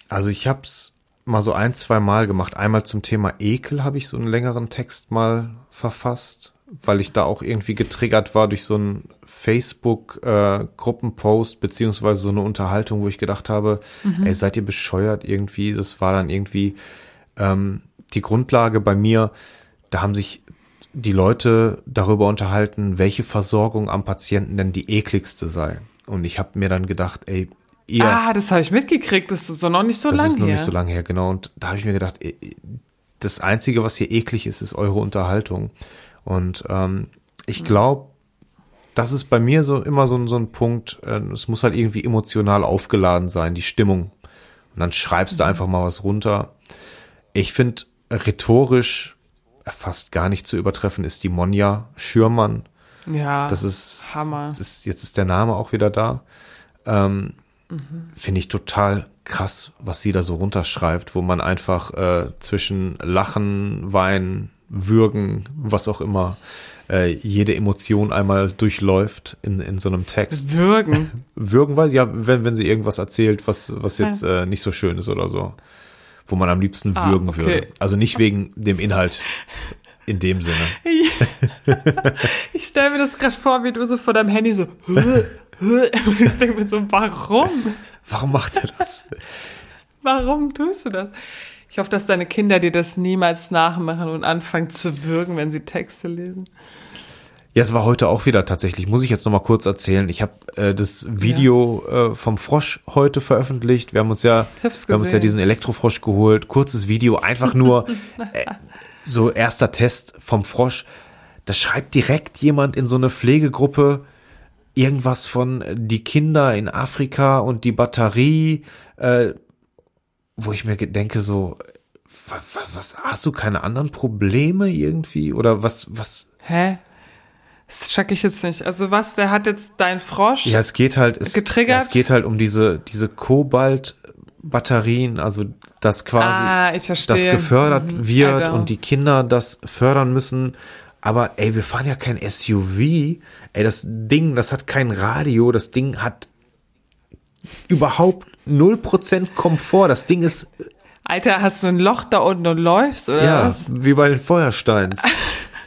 also ich hab's mal so ein, zwei Mal gemacht. Einmal zum Thema Ekel habe ich so einen längeren Text mal verfasst, weil ich da auch irgendwie getriggert war durch so einen Facebook-Gruppenpost, äh, beziehungsweise so eine Unterhaltung, wo ich gedacht habe, mhm. ey, seid ihr bescheuert irgendwie? Das war dann irgendwie ähm, die Grundlage bei mir. Da haben sich die Leute darüber unterhalten, welche Versorgung am Patienten denn die ekligste sei. Und ich habe mir dann gedacht, ey, ihr. Ah, das habe ich mitgekriegt, das ist so noch nicht so lange her. Das ist noch nicht so lange her, genau. Und da habe ich mir gedacht, das Einzige, was hier eklig ist, ist eure Unterhaltung. Und ähm, ich mhm. glaube, das ist bei mir so immer so, so ein Punkt, äh, es muss halt irgendwie emotional aufgeladen sein, die Stimmung. Und dann schreibst du mhm. einfach mal was runter. Ich finde, rhetorisch fast gar nicht zu übertreffen ist die Monja Schürmann. Ja, das ist Hammer. Das ist, jetzt ist der Name auch wieder da. Ähm, mhm. Finde ich total krass, was sie da so runterschreibt, wo man einfach äh, zwischen Lachen, Weinen, Würgen, was auch immer, äh, jede Emotion einmal durchläuft in, in so einem Text. Würgen. Würgen, weil ja, wenn, wenn sie irgendwas erzählt, was, was jetzt äh, nicht so schön ist oder so. Wo man am liebsten ah, würgen okay. würde. Also nicht wegen dem Inhalt in dem Sinne. ich stelle mir das gerade vor, wie du so vor deinem Handy so und ich denke mir so, warum? Warum macht er das? warum tust du das? Ich hoffe, dass deine Kinder dir das niemals nachmachen und anfangen zu würgen, wenn sie Texte lesen. Ja, es war heute auch wieder tatsächlich, muss ich jetzt nochmal kurz erzählen. Ich habe äh, das Video ja. äh, vom Frosch heute veröffentlicht. Wir haben uns ja, wir haben uns ja diesen Elektrofrosch geholt. Kurzes Video, einfach nur äh, so erster Test vom Frosch. Da schreibt direkt jemand in so eine Pflegegruppe irgendwas von äh, die Kinder in Afrika und die Batterie, äh, wo ich mir denke so, was, was, hast du keine anderen Probleme irgendwie oder was was? Hä? Das check ich jetzt nicht. Also was, der hat jetzt dein Frosch Ja, es geht halt, es, getriggert? Ja, es geht halt um diese, diese Kobalt-Batterien, also das quasi, ah, das gefördert mhm. wird und die Kinder das fördern müssen. Aber ey, wir fahren ja kein SUV. Ey, das Ding, das hat kein Radio, das Ding hat überhaupt 0% Komfort. Das Ding ist. Alter, hast du ein Loch da unten und läufst, oder ja, was? Wie bei den Feuersteins.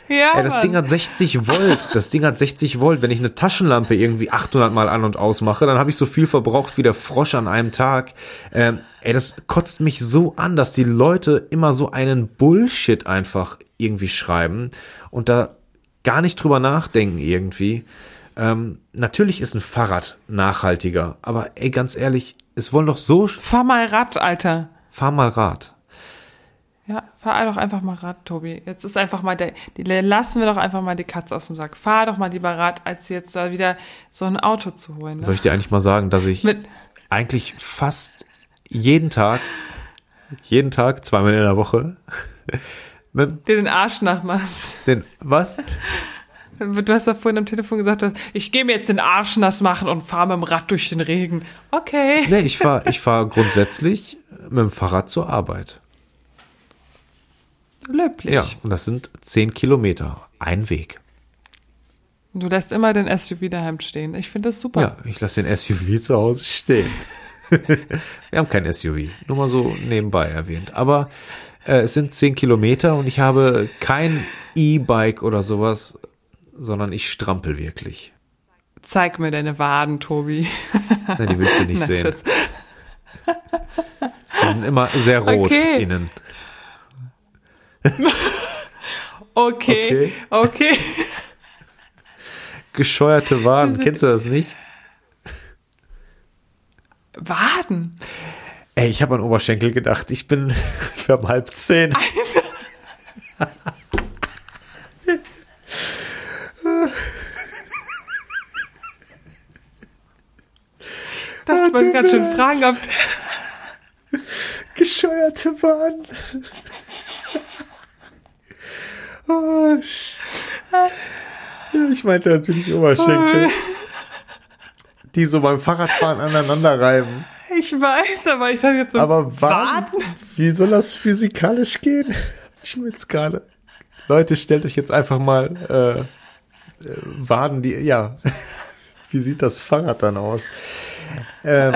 Ja, Ey, das Mann. Ding hat 60 Volt. Das Ding hat 60 Volt. Wenn ich eine Taschenlampe irgendwie 800 Mal an und ausmache, dann habe ich so viel verbraucht wie der Frosch an einem Tag. Ähm, ey, das kotzt mich so an, dass die Leute immer so einen Bullshit einfach irgendwie schreiben und da gar nicht drüber nachdenken irgendwie. Ähm, natürlich ist ein Fahrrad nachhaltiger, aber ey, ganz ehrlich, es wollen doch so. Fahr mal Rad, Alter. Fahr mal Rad. Ja, fahr doch einfach mal Rad, Tobi. Jetzt ist einfach mal der, die, lassen wir doch einfach mal die Katze aus dem Sack. Fahr doch mal lieber Rad, als jetzt da wieder so ein Auto zu holen. Ne? Soll ich dir eigentlich mal sagen, dass ich Mit eigentlich fast jeden Tag, jeden Tag, zweimal in der Woche, mit, dir den Arsch nachmachst. Den, was? Du hast doch vorhin am Telefon gesagt, ich gehe mir jetzt den Arsch nass machen und fahre mit dem Rad durch den Regen. Okay. Nee, ich fahre ich fahr grundsätzlich mit dem Fahrrad zur Arbeit. Löblich. Ja, und das sind zehn Kilometer. Ein Weg. Du lässt immer den SUV daheim stehen. Ich finde das super. Ja, ich lasse den SUV zu Hause stehen. Wir haben kein SUV. Nur mal so nebenbei erwähnt. Aber äh, es sind zehn Kilometer und ich habe kein E-Bike oder sowas, sondern ich strampel wirklich. Zeig mir deine Waden, Tobi. Nein, die willst du nicht Nein, sehen. Schatz. Die sind immer sehr rot okay. innen. okay, okay. okay. Gescheuerte Waden, kennst du das nicht? Waden? Ey, ich habe an Oberschenkel gedacht. Ich bin für um halb zehn. Das ich wollte ganz schön fragen, ob. Gescheuerte Waden. Oh, ich meinte natürlich Oberschenkel. Die so beim Fahrradfahren aneinander reiben. Ich weiß, aber ich dachte jetzt so. Aber warten. Wie soll das physikalisch gehen? Ich jetzt gerade. Leute, stellt euch jetzt einfach mal äh, äh, Waden, die. Ja. Wie sieht das Fahrrad dann aus? Ähm,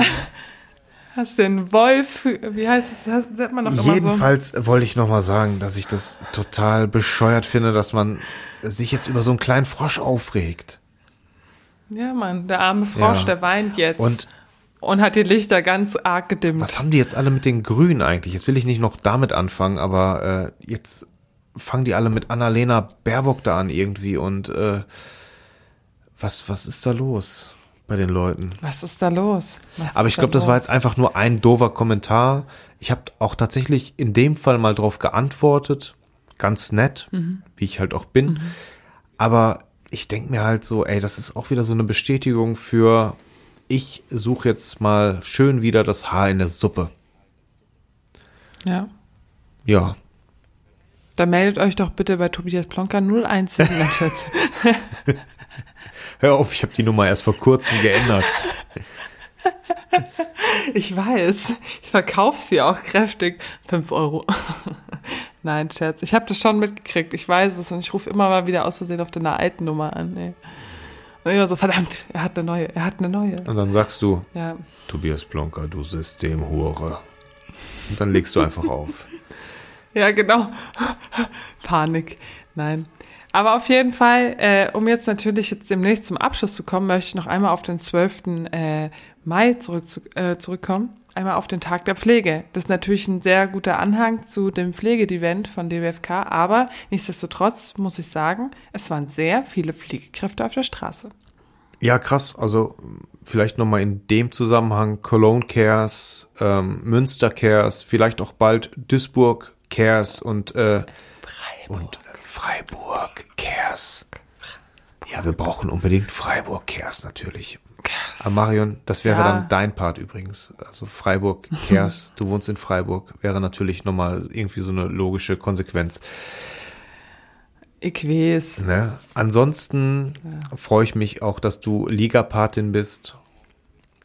Hast den Wolf, wie heißt es, sagt man noch immer Jedenfalls wollte ich nochmal sagen, dass ich das total bescheuert finde, dass man sich jetzt über so einen kleinen Frosch aufregt. so. Ja, Mann, der arme Frosch, Ja. der weint jetzt. Und- und hat die Lichter ganz arg gedimmt. Was haben die jetzt alle mit den Grünen eigentlich? Jetzt will ich nicht noch damit anfangen, aber äh, jetzt fangen die alle mit Annalena Baerbock da an irgendwie und äh, was, was ist da los bei den Leuten? Was ist da los? Was Aber ich glaube, das war jetzt einfach nur ein doofer Kommentar. Ich habe auch tatsächlich in dem Fall mal drauf geantwortet. Ganz nett, Mhm. wie ich halt auch bin. Aber ich denke mir halt so, ey, das ist auch wieder so eine Bestätigung für, ich suche jetzt mal schön wieder das Haar in der Suppe. Ja. Ja, Dann meldet euch doch bitte bei Tobias Plonka 0177, Schatz. Hör auf, ich habe die Nummer erst vor kurzem geändert. Ich weiß. Ich verkaufe sie auch kräftig. 5 Euro. Nein, Scherz. Ich habe das schon mitgekriegt. Ich weiß es und ich rufe immer mal wieder aus Versehen auf deiner alten Nummer an. Ey. Und immer so, verdammt, er hat eine neue, er hat eine neue. Und dann sagst du, Ja. Tobias Plonker, du Systemhure. Und dann legst du einfach auf. Ja, genau. Panik. Nein. Aber auf jeden Fall, äh, um jetzt natürlich jetzt demnächst zum Abschluss zu kommen, möchte ich noch einmal auf den 12. Äh, Mai zurück, zu, äh, zurückkommen. Einmal auf den Tag der Pflege. Das ist natürlich ein sehr guter Anhang zu dem Pflegedevent von DWFK, aber nichtsdestotrotz muss ich sagen, es waren sehr viele Pflegekräfte auf der Straße. Ja, krass. Also vielleicht nochmal in dem Zusammenhang Cologne Cares, ähm, Münster Cares, vielleicht auch bald Duisburg Cares und, äh, und äh, Freiburg Cares. Ja, wir brauchen unbedingt Freiburg Cares natürlich. Aber Marion, das wäre Ja. dann dein Part übrigens. Also Freiburg Cares, du wohnst in Freiburg, wäre natürlich nochmal irgendwie so eine logische Konsequenz. Ich weiß. Ne? Ansonsten freue ich mich auch, dass du Ligapatin bist.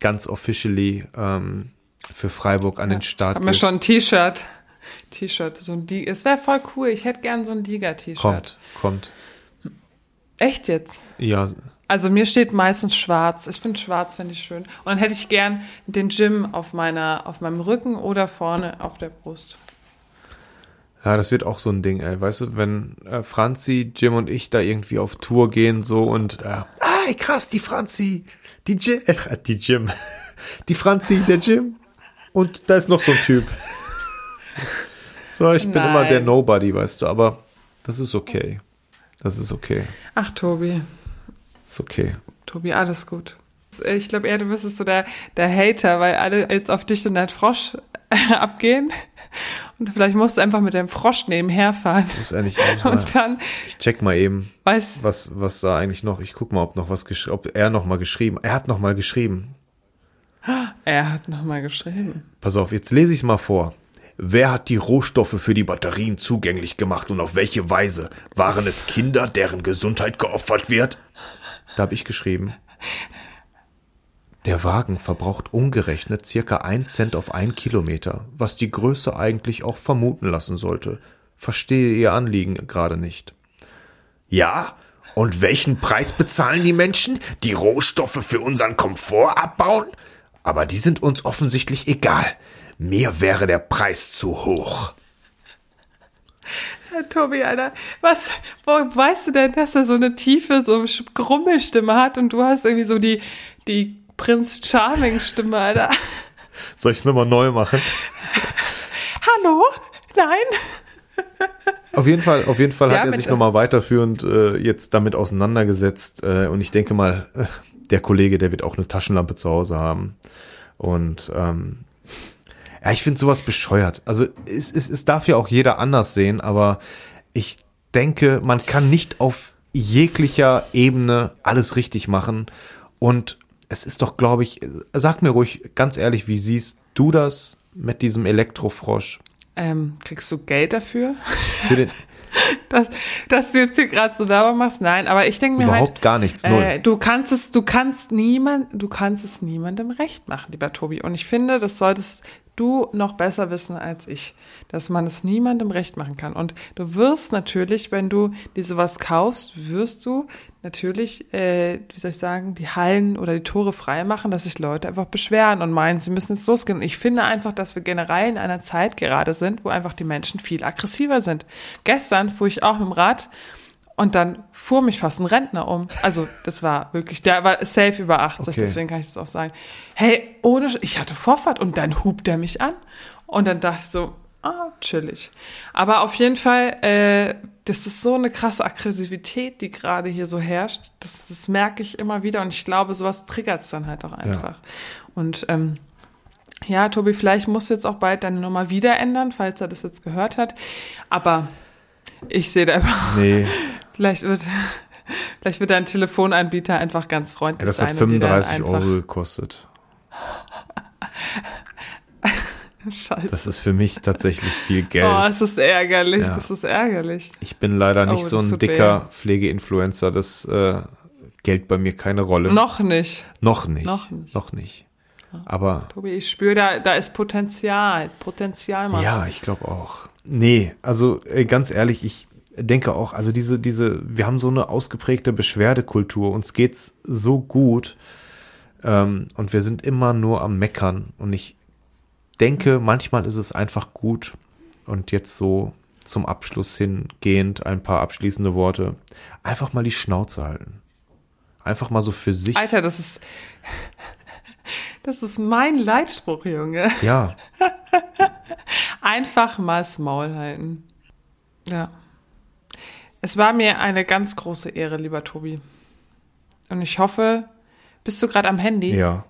Ganz officially ähm, für Freiburg an den Start Hab mir gehst. schon ein T-Shirt. T-Shirt, so ein. Es wäre voll cool. Ich hätte gern so ein Liga-T-Shirt. Kommt, kommt. Echt jetzt? Ja, Also mir steht meistens schwarz. Ich finde schwarz finde ich schön. Und dann hätte ich gern den Jim auf meiner, auf meinem Rücken oder vorne auf der Brust. ja, das wird auch so ein Ding, ey. Weißt du, wenn äh, Franzi, Jim und ich da irgendwie auf Tour gehen so und äh, ah, krass, die Franzi, die Jim, äh, die Jim, die Franzi, der Jim und da ist noch so ein Typ. So, ich bin immer Nein. der Nobody, weißt du, aber das ist okay. Das ist okay. Ach, Tobi. Ist okay. Tobi, alles gut. Ich glaube eher, du bist so der, der Hater, weil alle jetzt auf dich und deinen Frosch abgehen. Und vielleicht musst du einfach mit deinem Frosch nebenher fahren. Das ist eigentlich mal, Und dann, ich check mal eben, weiß, was, was da eigentlich noch, ich guck mal, ob noch was gesch- ob er noch mal geschrieben, er hat noch mal geschrieben. er hat nochmal geschrieben. Pass auf, jetzt lese ich mal vor. Wer hat die Rohstoffe für die Batterien zugänglich gemacht und auf welche Weise? Waren es Kinder, deren Gesundheit geopfert wird? Da habe ich geschrieben. Der Wagen verbraucht umgerechnet circa ein Cent auf ein Kilometer, was die Größe eigentlich auch vermuten lassen sollte. Verstehe Ihr Anliegen gerade nicht. Ja? Und welchen Preis bezahlen die Menschen, die Rohstoffe für unseren Komfort abbauen? Aber die sind uns offensichtlich egal. Mir wäre der Preis zu hoch. Ja, Tobi, Alter, was, wo weißt du denn, dass er so eine tiefe, so Grummelstimme hat und du hast irgendwie so die, die Prinz Charming Stimme, Alter. Soll ich es nochmal neu machen? Hallo? Nein? Auf jeden Fall, auf jeden Fall Ja, hat er sich nochmal weiterführend äh, jetzt damit auseinandergesetzt. Äh, und ich denke mal, äh, der Kollege, der wird auch eine Taschenlampe zu Hause haben. Und ähm, ja, ich finde sowas bescheuert. Also es, es, es darf ja auch jeder anders sehen, aber ich denke, man kann nicht auf jeglicher Ebene alles richtig machen. Und es ist doch, glaube ich, sag mir ruhig ganz ehrlich, wie siehst du das mit diesem Elektrofrosch? Ähm, kriegst du Geld dafür? Für den, Dass, dass du jetzt hier gerade so Werbung machst? Nein, aber ich denke mir Überhaupt halt, gar nichts, null. Äh, du kannst es, du kannst niemand, du kannst es niemandem recht machen, lieber Tobi. Und ich finde, das solltest du noch besser wissen als ich, dass man es niemandem recht machen kann. Und du wirst natürlich, wenn du dir sowas kaufst, wirst du natürlich, äh, wie soll ich sagen, die Hallen oder die Tore frei machen, dass sich Leute einfach beschweren und meinen, sie müssen jetzt losgehen. Und ich finde einfach, dass wir generell in einer Zeit gerade sind, wo einfach die Menschen viel aggressiver sind. Gestern fuhr ich auch mit dem Rad und dann fuhr mich fast ein Rentner um. Also, das war wirklich, der war safe über 80, okay. deswegen kann ich das auch sagen. Hey, ohne, ich hatte Vorfahrt und dann hupt er mich an. Und dann dachte ich so, ah, chillig. Aber auf jeden Fall, äh, das ist so eine krasse Aggressivität, die gerade hier so herrscht. Das, das merke ich immer wieder und ich glaube, sowas triggert es dann halt auch einfach. Ja. Und ähm, ja, Tobi, vielleicht musst du jetzt auch bald deine Nummer wieder ändern, falls er das jetzt gehört hat. Aber ich sehe da einfach. Nee. Vielleicht wird, vielleicht wird dein Telefonanbieter einfach ganz freundlich ja, das sein. Das hat 35 Euro gekostet. Scheiße. Das ist für mich tatsächlich viel Geld. Oh, es ist ärgerlich, ja. das ist ärgerlich. Ich bin leider nicht oh, so ein dicker Pflegeinfluencer, das äh, Geld bei mir keine Rolle. Noch nicht. Noch nicht. Noch nicht. Noch nicht. Aber. Tobi, ich spüre, da, da ist Potenzial. Potenzial, Mann. Ja, ich glaube auch. Nee, also äh, ganz ehrlich, ich denke auch, also diese, diese, wir haben so eine ausgeprägte Beschwerdekultur, uns geht's so gut ähm, und wir sind immer nur am Meckern und ich denke, manchmal ist es einfach gut und jetzt so zum Abschluss hingehend ein paar abschließende Worte, einfach mal die Schnauze halten. Einfach mal so für sich. Alter, das ist, das ist mein Leitspruch, Junge. Ja. einfach mal das Maul halten. Ja. Es war mir eine ganz große Ehre, lieber Tobi. Und ich hoffe, bist du gerade am Handy? Ja.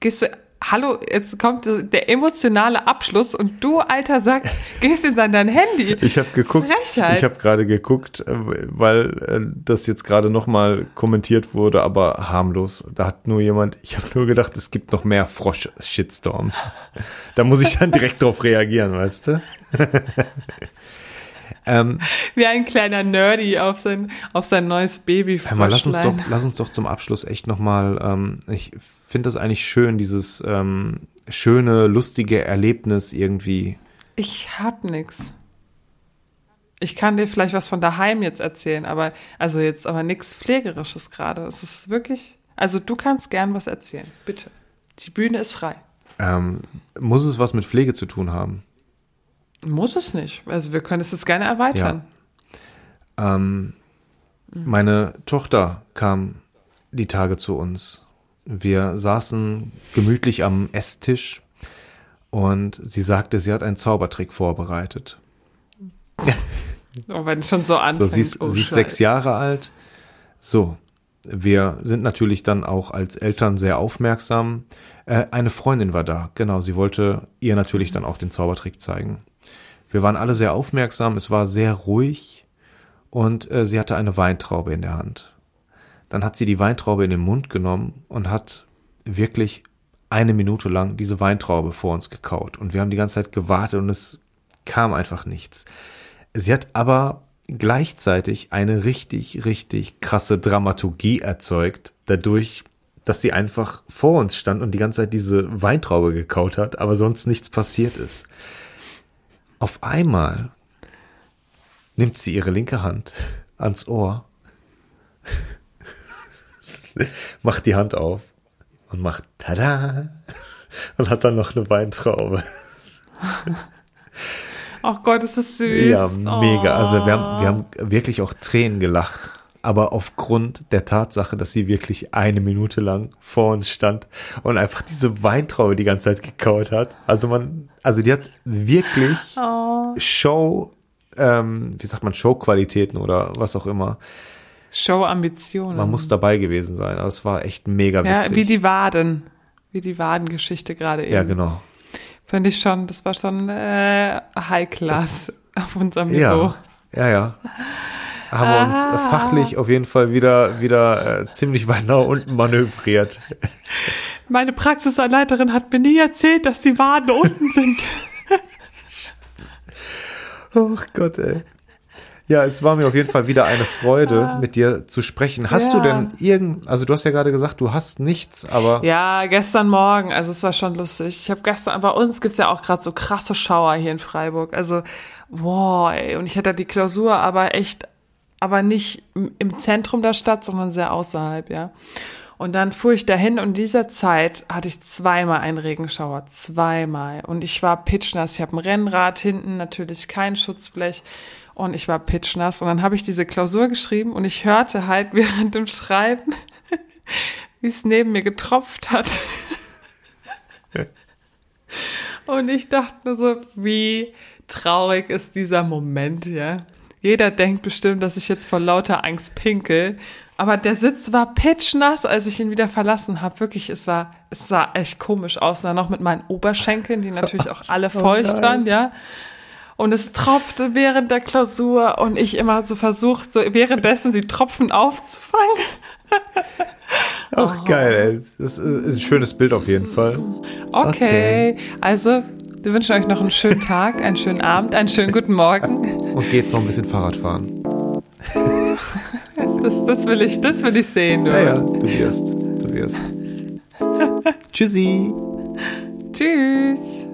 Gehst du, hallo, jetzt kommt der emotionale Abschluss und du, alter Sack, gehst in dein Handy. Ich habe geguckt, Frechheit. ich habe gerade geguckt, äh, weil äh, das jetzt gerade nochmal kommentiert wurde, aber harmlos. Da hat nur jemand, ich habe nur gedacht, es gibt noch mehr Frosch-Shitstorm. da muss ich dann direkt drauf reagieren, weißt du? Ähm, Wie ein kleiner Nerdy auf sein, auf sein neues Baby. Mal, lass uns doch, lass uns doch zum Abschluss echt nochmal, ähm, ich finde das eigentlich schön, dieses ähm, schöne, lustige Erlebnis irgendwie. Ich hab nix. Ich kann dir vielleicht was von daheim jetzt erzählen, aber also jetzt aber nichts Pflegerisches gerade. Es ist wirklich, also du kannst gern was erzählen, bitte. Die Bühne ist frei. Ähm, muss es was mit Pflege zu tun haben? Muss es nicht. Also wir können es jetzt gerne erweitern. Ja. Ähm, meine Tochter kam die Tage zu uns. Wir saßen gemütlich am Esstisch und sie sagte, sie hat einen Zaubertrick vorbereitet. Oh, wenn es schon so anfängt. So, sie ist, oh, sie ist sechs Jahre alt. So, wir sind natürlich dann auch als Eltern sehr aufmerksam. Äh, eine Freundin war da, genau. Sie wollte ihr natürlich dann auch den Zaubertrick zeigen. Wir waren alle sehr aufmerksam, es war sehr ruhig und äh, sie hatte eine Weintraube in der Hand. Dann hat sie die Weintraube in den Mund genommen und hat wirklich eine Minute lang diese Weintraube vor uns gekaut. Und wir haben die ganze Zeit gewartet und es kam einfach nichts. Sie hat aber gleichzeitig eine richtig, richtig krasse Dramaturgie erzeugt, dadurch, dass sie einfach vor uns stand und die ganze Zeit diese Weintraube gekaut hat, aber sonst nichts passiert ist. Auf einmal nimmt sie ihre linke Hand ans Ohr, macht die Hand auf und macht tada und hat dann noch eine Weintraube. Ach Gott, ist das süß. Ja, mega. Oh. Also wir haben, wir haben wirklich auch Tränen gelacht. Aber aufgrund der Tatsache, dass sie wirklich eine Minute lang vor uns stand und einfach diese Weintraube die ganze Zeit gekaut hat. Also man, also die hat wirklich oh. Show, ähm, wie sagt man, Showqualitäten oder was auch immer. Show-Ambitionen. Man muss dabei gewesen sein, aber es war echt mega witzig. Ja, wie die Waden, wie die Wadengeschichte gerade eben. Ja, genau. Finde ich schon, das war schon äh, High Class das, auf unserem Niveau. Ja, ja, ja. Haben wir uns ah. fachlich auf jeden Fall wieder, wieder äh, ziemlich weit nach unten manövriert. Meine Praxisanleiterin hat mir nie erzählt, dass die Waden unten sind. Oh Gott, ey. Ja, es war mir auf jeden Fall wieder eine Freude, mit dir zu sprechen. Hast Ja. du denn irgend, also du hast ja gerade gesagt, du hast nichts, aber Ja, gestern Morgen, also es war schon lustig. Ich habe gestern, bei uns gibt's ja auch gerade so krasse Schauer hier in Freiburg. Also, wow, ey. Und ich hatte die Klausur aber echt, aber nicht im- Zentrum der Stadt, sondern sehr außerhalb, ja. Und dann fuhr ich dahin und in dieser Zeit hatte ich zweimal einen Regenschauer, zweimal. Und ich war pitchnass. Ich habe ein Rennrad hinten, natürlich kein Schutzblech. Und ich war pitchnass. Und dann habe ich diese Klausur geschrieben und ich hörte halt während dem Schreiben, wie es neben mir getropft hat. Und ich dachte nur so, wie traurig ist dieser Moment, ja. Jeder denkt bestimmt, dass ich jetzt vor lauter Angst pinkel. Aber der Sitz war pitchnass, als ich ihn wieder verlassen habe. Wirklich, es war, es sah echt komisch aus. Dann noch mit meinen Oberschenkeln, die natürlich auch alle feucht nein. waren, ja. Und es tropfte während der Klausur und ich immer so versucht, so währenddessen die Tropfen aufzufangen. auch geil, ey. Das ist ein schönes Bild auf jeden Fall. Okay, also wir wünschen euch noch einen schönen Tag, einen schönen Abend, einen schönen guten Morgen. Und geht noch ein bisschen Fahrrad fahren. Das, das will ich, das will ich sehen. Du. Ja, ja, du wirst, du wirst. Tschüssi. Tschüss.